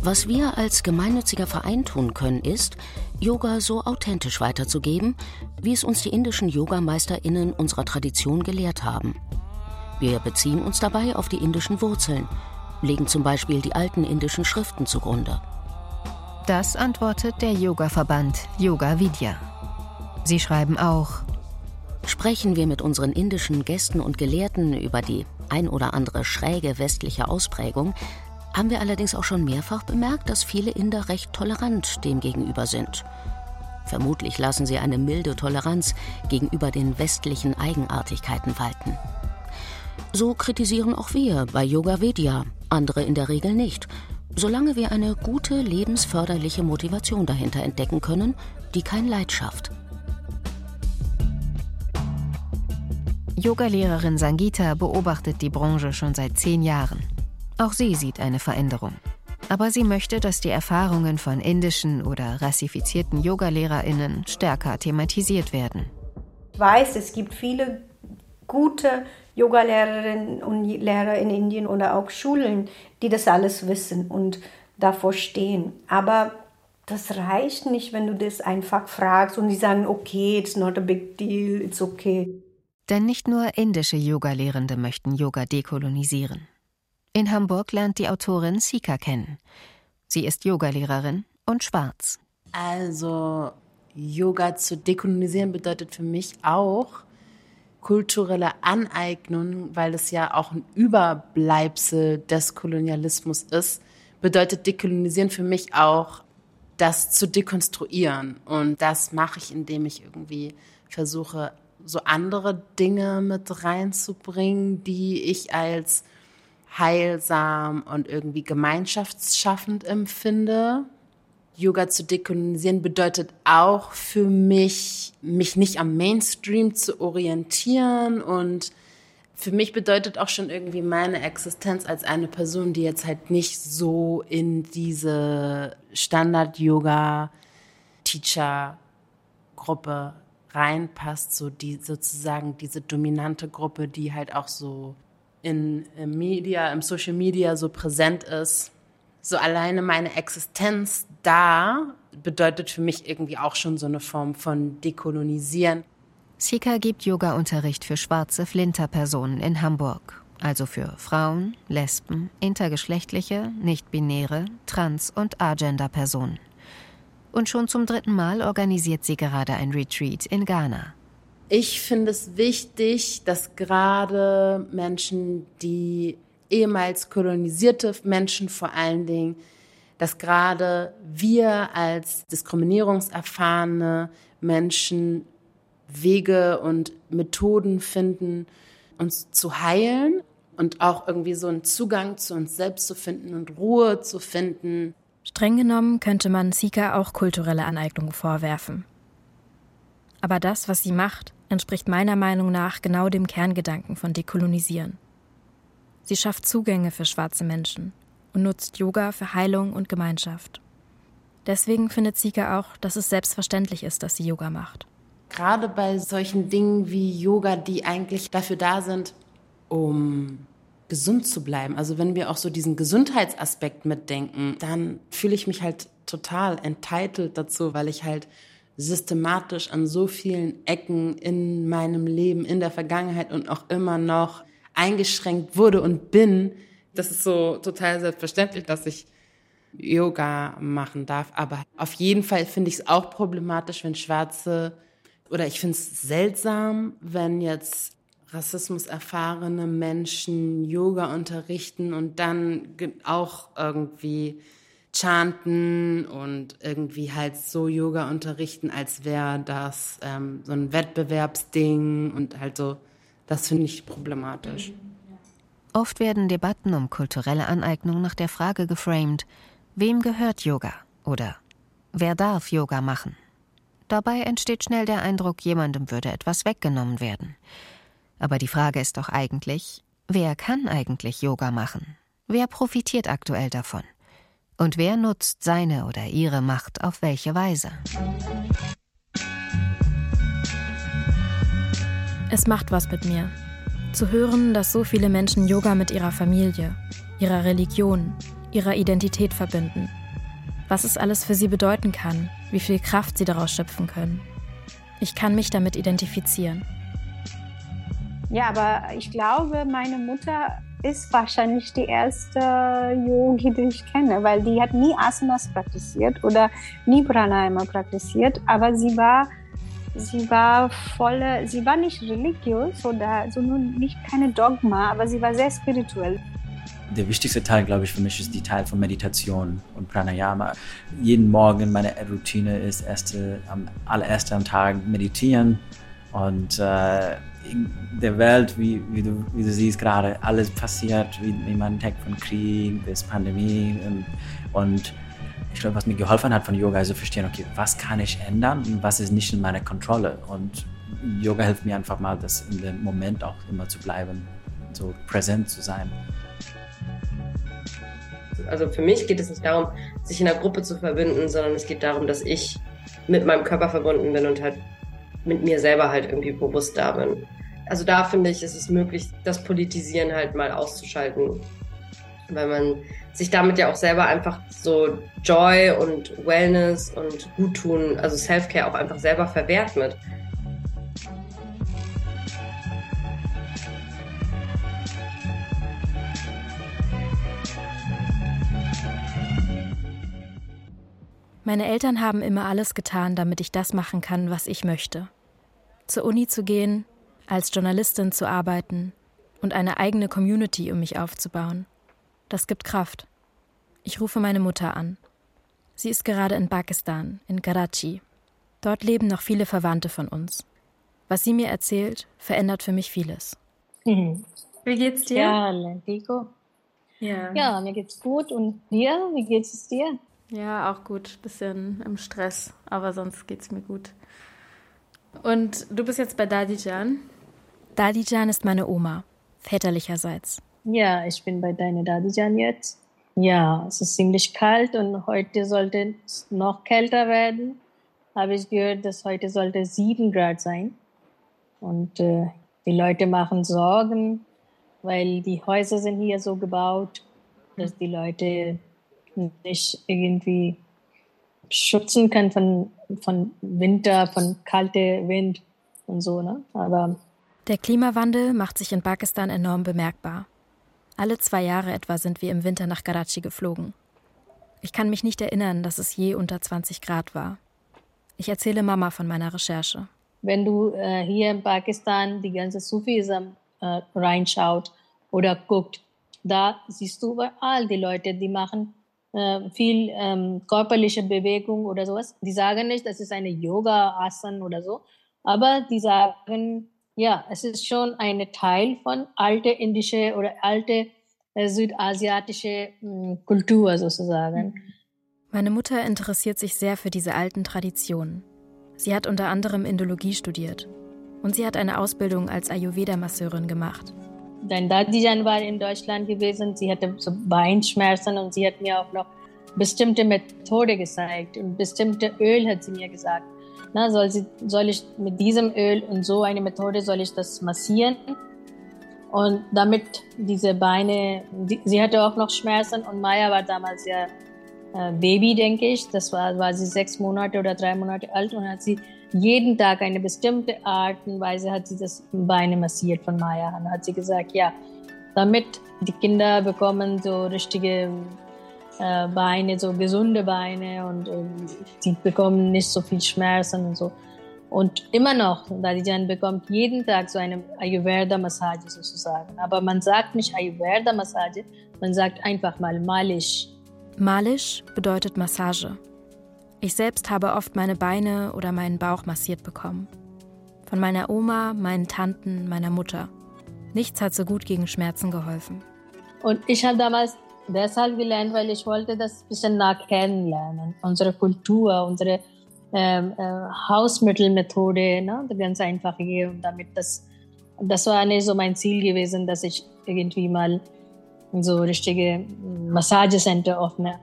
Was wir als gemeinnütziger Verein tun können, ist, Yoga so authentisch weiterzugeben, wie es uns die indischen Yogameisterinnen unserer Tradition gelehrt haben. Wir beziehen uns dabei auf die indischen Wurzeln, legen zum Beispiel die alten indischen Schriften zugrunde. Das antwortet der Yoga-Verband Yoga Vidya. Sie schreiben auch, Sprechen wir mit unseren indischen Gästen und Gelehrten über die ein oder andere schräge westliche Ausprägung, haben wir allerdings auch schon mehrfach bemerkt, dass viele Inder recht tolerant dem gegenüber sind. Vermutlich lassen sie eine milde Toleranz gegenüber den westlichen Eigenartigkeiten walten. So kritisieren auch wir bei Yoga Vedya, andere in der Regel nicht, solange wir eine gute, lebensförderliche Motivation dahinter entdecken können, die kein Leid schafft. Yogalehrerin Sangita beobachtet die Branche schon seit zehn Jahren. Auch sie sieht eine Veränderung. Aber sie möchte, dass die Erfahrungen von indischen oder rassifizierten Yogalehrerinnen stärker thematisiert werden. Ich weiß, es gibt viele gute Yogalehrerinnen und Lehrer in Indien oder auch Schulen, die das alles wissen und davor stehen. Aber das reicht nicht, wenn du das einfach fragst und die sagen, okay, it's not a big deal, it's okay. Denn nicht nur indische Yogalehrende möchten Yoga dekolonisieren. In Hamburg lernt die Autorin Sika kennen. Sie ist Yogalehrerin und schwarz. Also, Yoga zu dekolonisieren bedeutet für mich auch kulturelle Aneignung, weil es ja auch ein Überbleibsel des Kolonialismus ist, bedeutet dekolonisieren für mich auch, das zu dekonstruieren. Und das mache ich, indem ich irgendwie versuche, so andere Dinge mit reinzubringen, die ich als heilsam und irgendwie gemeinschaftsschaffend empfinde. Yoga zu dekolonisieren bedeutet auch für mich, mich nicht am Mainstream zu orientieren und für mich bedeutet auch schon irgendwie meine Existenz als eine Person, die jetzt halt nicht so in diese Standard-Yoga-Teacher-Gruppe reinpasst, so die sozusagen diese dominante Gruppe, die halt auch so in, im Media, im Social Media so präsent ist. So alleine meine Existenz da bedeutet für mich irgendwie auch schon so eine Form von Dekolonisieren. Sika gibt Yoga-Unterricht für schwarze Flinterpersonen in Hamburg, also für Frauen, Lesben, intergeschlechtliche, nicht-binäre, trans- und agender-Personen. Und schon zum dritten Mal organisiert sie gerade ein Retreat in Ghana. Ich finde es wichtig, dass gerade Menschen, die ehemals kolonisierte Menschen vor allen Dingen, dass gerade wir als diskriminierungserfahrene Menschen Wege und Methoden finden, uns zu heilen und auch irgendwie so einen Zugang zu uns selbst zu finden und Ruhe zu finden. Streng genommen könnte man Sika auch kulturelle Aneignung vorwerfen. Aber das, was sie macht, entspricht meiner Meinung nach genau dem Kerngedanken von Dekolonisieren. Sie schafft Zugänge für schwarze Menschen und nutzt Yoga für Heilung und Gemeinschaft. Deswegen findet Sika auch, dass es selbstverständlich ist, dass sie Yoga macht. Gerade bei solchen Dingen wie Yoga, die eigentlich dafür da sind, um gesund zu bleiben. Also wenn wir auch so diesen Gesundheitsaspekt mitdenken, dann fühle ich mich halt total entitled dazu, weil ich halt systematisch an so vielen Ecken in meinem Leben, in der Vergangenheit und auch immer noch eingeschränkt wurde und bin. Das ist so total selbstverständlich, dass ich Yoga machen darf. Aber auf jeden Fall finde ich es auch problematisch, wenn Schwarze oder ich finde es seltsam, wenn jetzt Rassismus erfahrene Menschen Yoga unterrichten und dann auch irgendwie chanten und irgendwie halt so Yoga unterrichten, als wäre das ähm, so ein Wettbewerbsding und halt so, das finde ich problematisch. Oft werden Debatten um kulturelle Aneignung nach der Frage geframed, wem gehört Yoga oder wer darf Yoga machen? Dabei entsteht schnell der Eindruck, jemandem würde etwas weggenommen werden. Aber die Frage ist doch eigentlich, wer kann eigentlich Yoga machen? Wer profitiert aktuell davon? Und wer nutzt seine oder ihre Macht auf welche Weise? Es macht was mit mir. Zu hören, dass so viele Menschen Yoga mit ihrer Familie, ihrer Religion, ihrer Identität verbinden. Was es alles für sie bedeuten kann, wie viel Kraft sie daraus schöpfen können. Ich kann mich damit identifizieren. Ja, aber ich glaube, meine Mutter ist wahrscheinlich die erste Yogi, die ich kenne, weil die hat nie Asanas praktiziert oder nie Pranayama praktiziert, aber sie war sie war voll, sie war nicht religiös oder so nur nicht keine Dogma, aber sie war sehr spirituell. Der wichtigste Teil, glaube ich, für mich ist die Teil von Meditation und Pranayama. Jeden Morgen meine Routine ist erste, am allerersten Tag meditieren und äh, in der Welt, wie, wie, du, wie du siehst gerade, alles passiert, wie, wie man denkt von Krieg bis Pandemie und, und ich glaube, was mir geholfen hat von Yoga, ist zu verstehen, okay, was kann ich ändern und was ist nicht in meiner Kontrolle. Und Yoga hilft mir einfach mal, das in dem Moment auch immer zu bleiben, so präsent zu sein. Also für mich geht es nicht darum, sich in einer Gruppe zu verbinden, sondern es geht darum, dass ich mit meinem Körper verbunden bin und halt mit mir selber halt irgendwie bewusst da bin. Also da finde ich, ist es möglich, das Politisieren halt mal auszuschalten, weil man sich damit ja auch selber einfach so Joy und Wellness und Guttun, also Self-Care auch einfach selber verwehrt mit. Meine Eltern haben immer alles getan, damit ich das machen kann, was ich möchte. Zur Uni zu gehen, als Journalistin zu arbeiten und eine eigene Community um mich aufzubauen. Das gibt Kraft. Ich rufe meine Mutter an. Sie ist gerade in Pakistan, in Karachi. Dort leben noch viele Verwandte von uns. Was sie mir erzählt, verändert für mich vieles. Mhm. Wie geht's dir? Ja, Lentico. Ja. ja, mir geht's gut. Und dir? Wie geht es dir? Ja, auch gut. Bisschen im Stress, aber sonst geht's mir gut. Und du bist jetzt bei Dadijan? Dadijan ist meine Oma, väterlicherseits. Ja, ich bin bei deiner Dadijan jetzt. Ja, es ist ziemlich kalt und heute sollte es noch kälter werden. Habe ich gehört, dass heute sollte sieben Grad sein. Und äh, die Leute machen Sorgen, weil die Häuser sind hier so gebaut, dass die Leute nicht irgendwie schützen können von, von Winter, von kaltem Wind und so. Ne? Aber der Klimawandel macht sich in Pakistan enorm bemerkbar. Alle zwei Jahre etwa sind wir im Winter nach Karachi geflogen. Ich kann mich nicht erinnern, dass es je unter 20 Grad war. Ich erzähle Mama von meiner Recherche. Wenn du äh, hier in Pakistan die ganze Sufism äh, reinschaut oder guckt, da siehst du überall die Leute, die machen äh, viel ähm, körperliche Bewegung oder sowas. Die sagen nicht, das ist eine Yoga-Asan oder so, aber die sagen, ja, es ist schon ein Teil von alte indische oder alte äh, südasiatische äh, Kultur sozusagen. Meine Mutter interessiert sich sehr für diese alten Traditionen. Sie hat unter anderem Indologie studiert und sie hat eine Ausbildung als Ayurveda-Masseurin gemacht. Dein Dadijan war in Deutschland gewesen. Sie hatte so Beinschmerzen und sie hat mir auch noch bestimmte Methode gezeigt und bestimmte Öl hat sie mir gesagt. Na, soll, sie, soll ich mit diesem Öl und so eine Methode soll ich das massieren und damit diese Beine, die, sie hatte auch noch Schmerzen und Maya war damals ja äh, Baby, denke ich. Das war, war sie sechs Monate oder drei Monate alt und hat sie jeden Tag eine bestimmte Art und Weise hat sie das Beine massiert von Maya. Und hat sie gesagt, ja, damit die Kinder bekommen so richtige äh, Beine, so gesunde Beine und sie bekommen nicht so viel Schmerzen und so. Und immer noch, Dadijan bekommt jeden Tag so eine Ayurveda-Massage sozusagen. Aber man sagt nicht Ayurveda-Massage, man sagt einfach mal Malish. Malish bedeutet Massage. Ich selbst habe oft meine Beine oder meinen Bauch massiert bekommen. Von meiner Oma, meinen Tanten, meiner Mutter. Nichts hat so gut gegen Schmerzen geholfen. Und ich habe damals deshalb gelernt, weil ich wollte das ein bisschen nach kennenlernen. Unsere Kultur, unsere ähm, äh, Hausmittelmethode, ne? ganz einfach hier. Und damit das, das war nicht so mein Ziel gewesen, dass ich irgendwie mal so richtige Massagecenter öffne.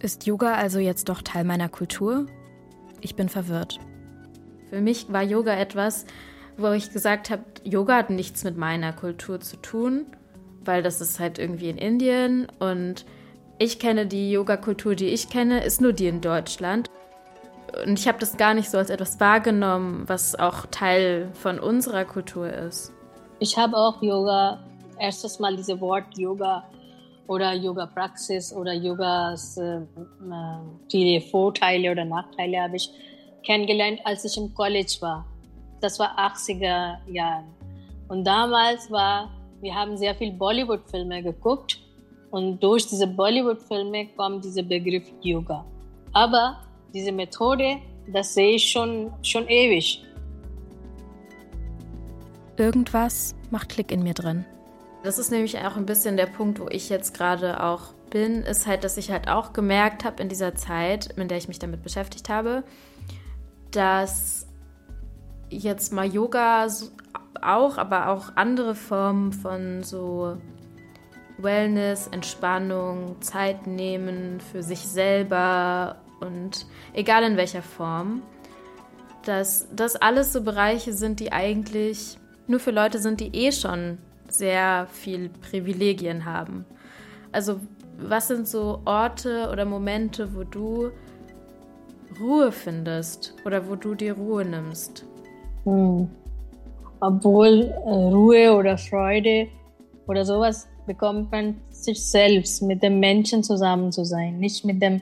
Ist Yoga also jetzt doch Teil meiner Kultur? Ich bin verwirrt. Für mich war Yoga etwas, wo ich gesagt habe, Yoga hat nichts mit meiner Kultur zu tun, weil das ist halt irgendwie in Indien und ich kenne die Yoga-Kultur, die ich kenne, ist nur die in Deutschland. Und ich habe das gar nicht so als etwas wahrgenommen, was auch Teil von unserer Kultur ist. Ich habe auch Yoga, erstes Mal dieses Wort Yoga oder Yoga-Praxis oder Yogas äh, viele Vorteile oder Nachteile habe ich kennengelernt, als ich im College war. Das war 80er Jahren. Und damals war, wir haben sehr viel Bollywood-Filme geguckt und durch diese Bollywood-Filme kommt dieser Begriff Yoga. Aber diese Methode, das sehe ich schon, schon ewig. Irgendwas macht Klick in mir drin. Das ist nämlich auch ein bisschen der Punkt, wo ich jetzt gerade auch bin, ist halt, dass ich halt auch gemerkt habe in dieser Zeit, in der ich mich damit beschäftigt habe, dass jetzt mal Yoga auch, aber auch andere Formen von so Wellness, Entspannung, Zeit nehmen für sich selber und egal in welcher Form, dass das alles so Bereiche sind, die eigentlich nur für Leute sind, die eh schon sehr viel Privilegien haben. Also was sind so Orte oder Momente, wo du Ruhe findest oder wo du dir Ruhe nimmst? Hm. Obwohl äh, Ruhe oder Freude oder sowas bekommt man sich selbst mit dem Menschen zusammen zu sein, nicht mit dem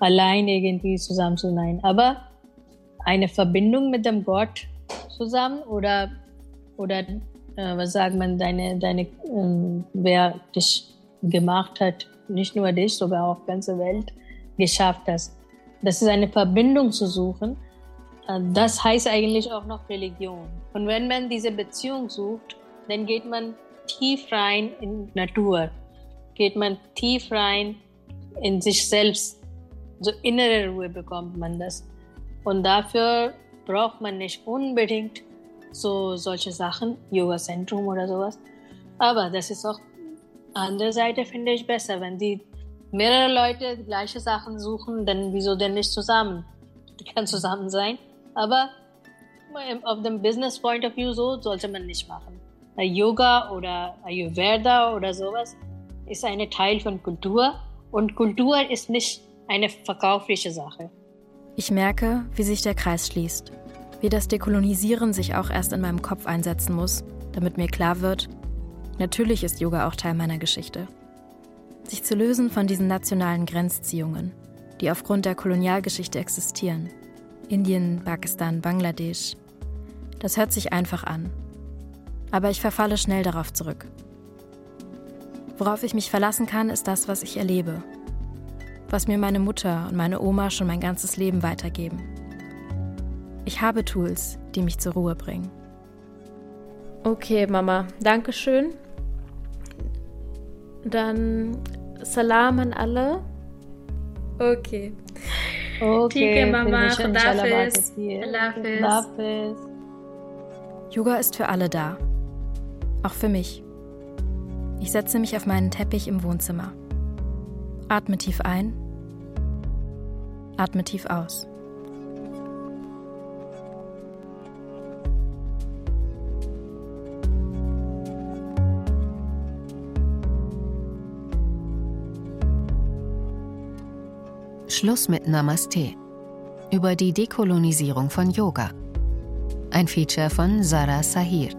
allein irgendwie zusammen zu sein, aber eine Verbindung mit dem Gott zusammen oder oder äh, was sagt man, deine, deine, äh, wer dich gemacht hat, nicht nur dich, sogar auch ganze Welt geschafft hast. Das ist eine Verbindung zu suchen. Äh, das heißt eigentlich auch noch Religion. Und wenn man diese Beziehung sucht, dann geht man tief rein in Natur, geht man tief rein in sich selbst. So innere Ruhe bekommt man das. Und dafür braucht man nicht unbedingt so solche Sachen, Yoga-Zentrum oder sowas. Aber das ist auch andere Seite finde ich besser, wenn die mehrere Leute die gleiche Sachen suchen, dann wieso denn nicht zusammen? Die können zusammen sein, aber auf dem Business Point of View so sollte man nicht machen. Yoga oder Ayurveda oder sowas ist ein Teil von Kultur und Kultur ist nicht eine verkaufliche Sache. Ich merke, wie sich der Kreis schließt wie das Dekolonisieren sich auch erst in meinem Kopf einsetzen muss, damit mir klar wird, natürlich ist Yoga auch Teil meiner Geschichte. Sich zu lösen von diesen nationalen Grenzziehungen, die aufgrund der Kolonialgeschichte existieren. Indien, Pakistan, Bangladesch. Das hört sich einfach an. Aber ich verfalle schnell darauf zurück. Worauf ich mich verlassen kann, ist das, was ich erlebe. Was mir meine Mutter und meine Oma schon mein ganzes Leben weitergeben. Ich habe Tools, die mich zur Ruhe bringen. Okay, Mama, danke schön. Dann Salam an alle. Okay. Okay, Mama, Khudafis. Yoga ist für alle da. Auch für mich. Ich setze mich auf meinen Teppich im Wohnzimmer. Atme tief ein. Atme tief aus. Schluss mit Namaste. Über die Dekolonisierung von Yoga. Ein Feature von Sarah Sahir.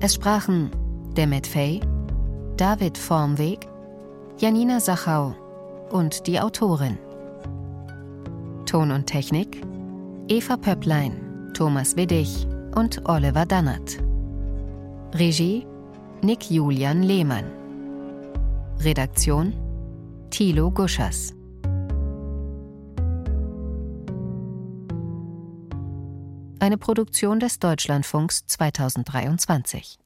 Es sprachen Demet Fey, David Formweg, Janina Sachau und die Autorin. Ton und Technik Eva Pöpplein, Thomas Widdig und Oliver Dannert. Regie Nick Julian Lehmann. Redaktion Thilo Guschers. Eine Produktion des Deutschlandfunks 2023.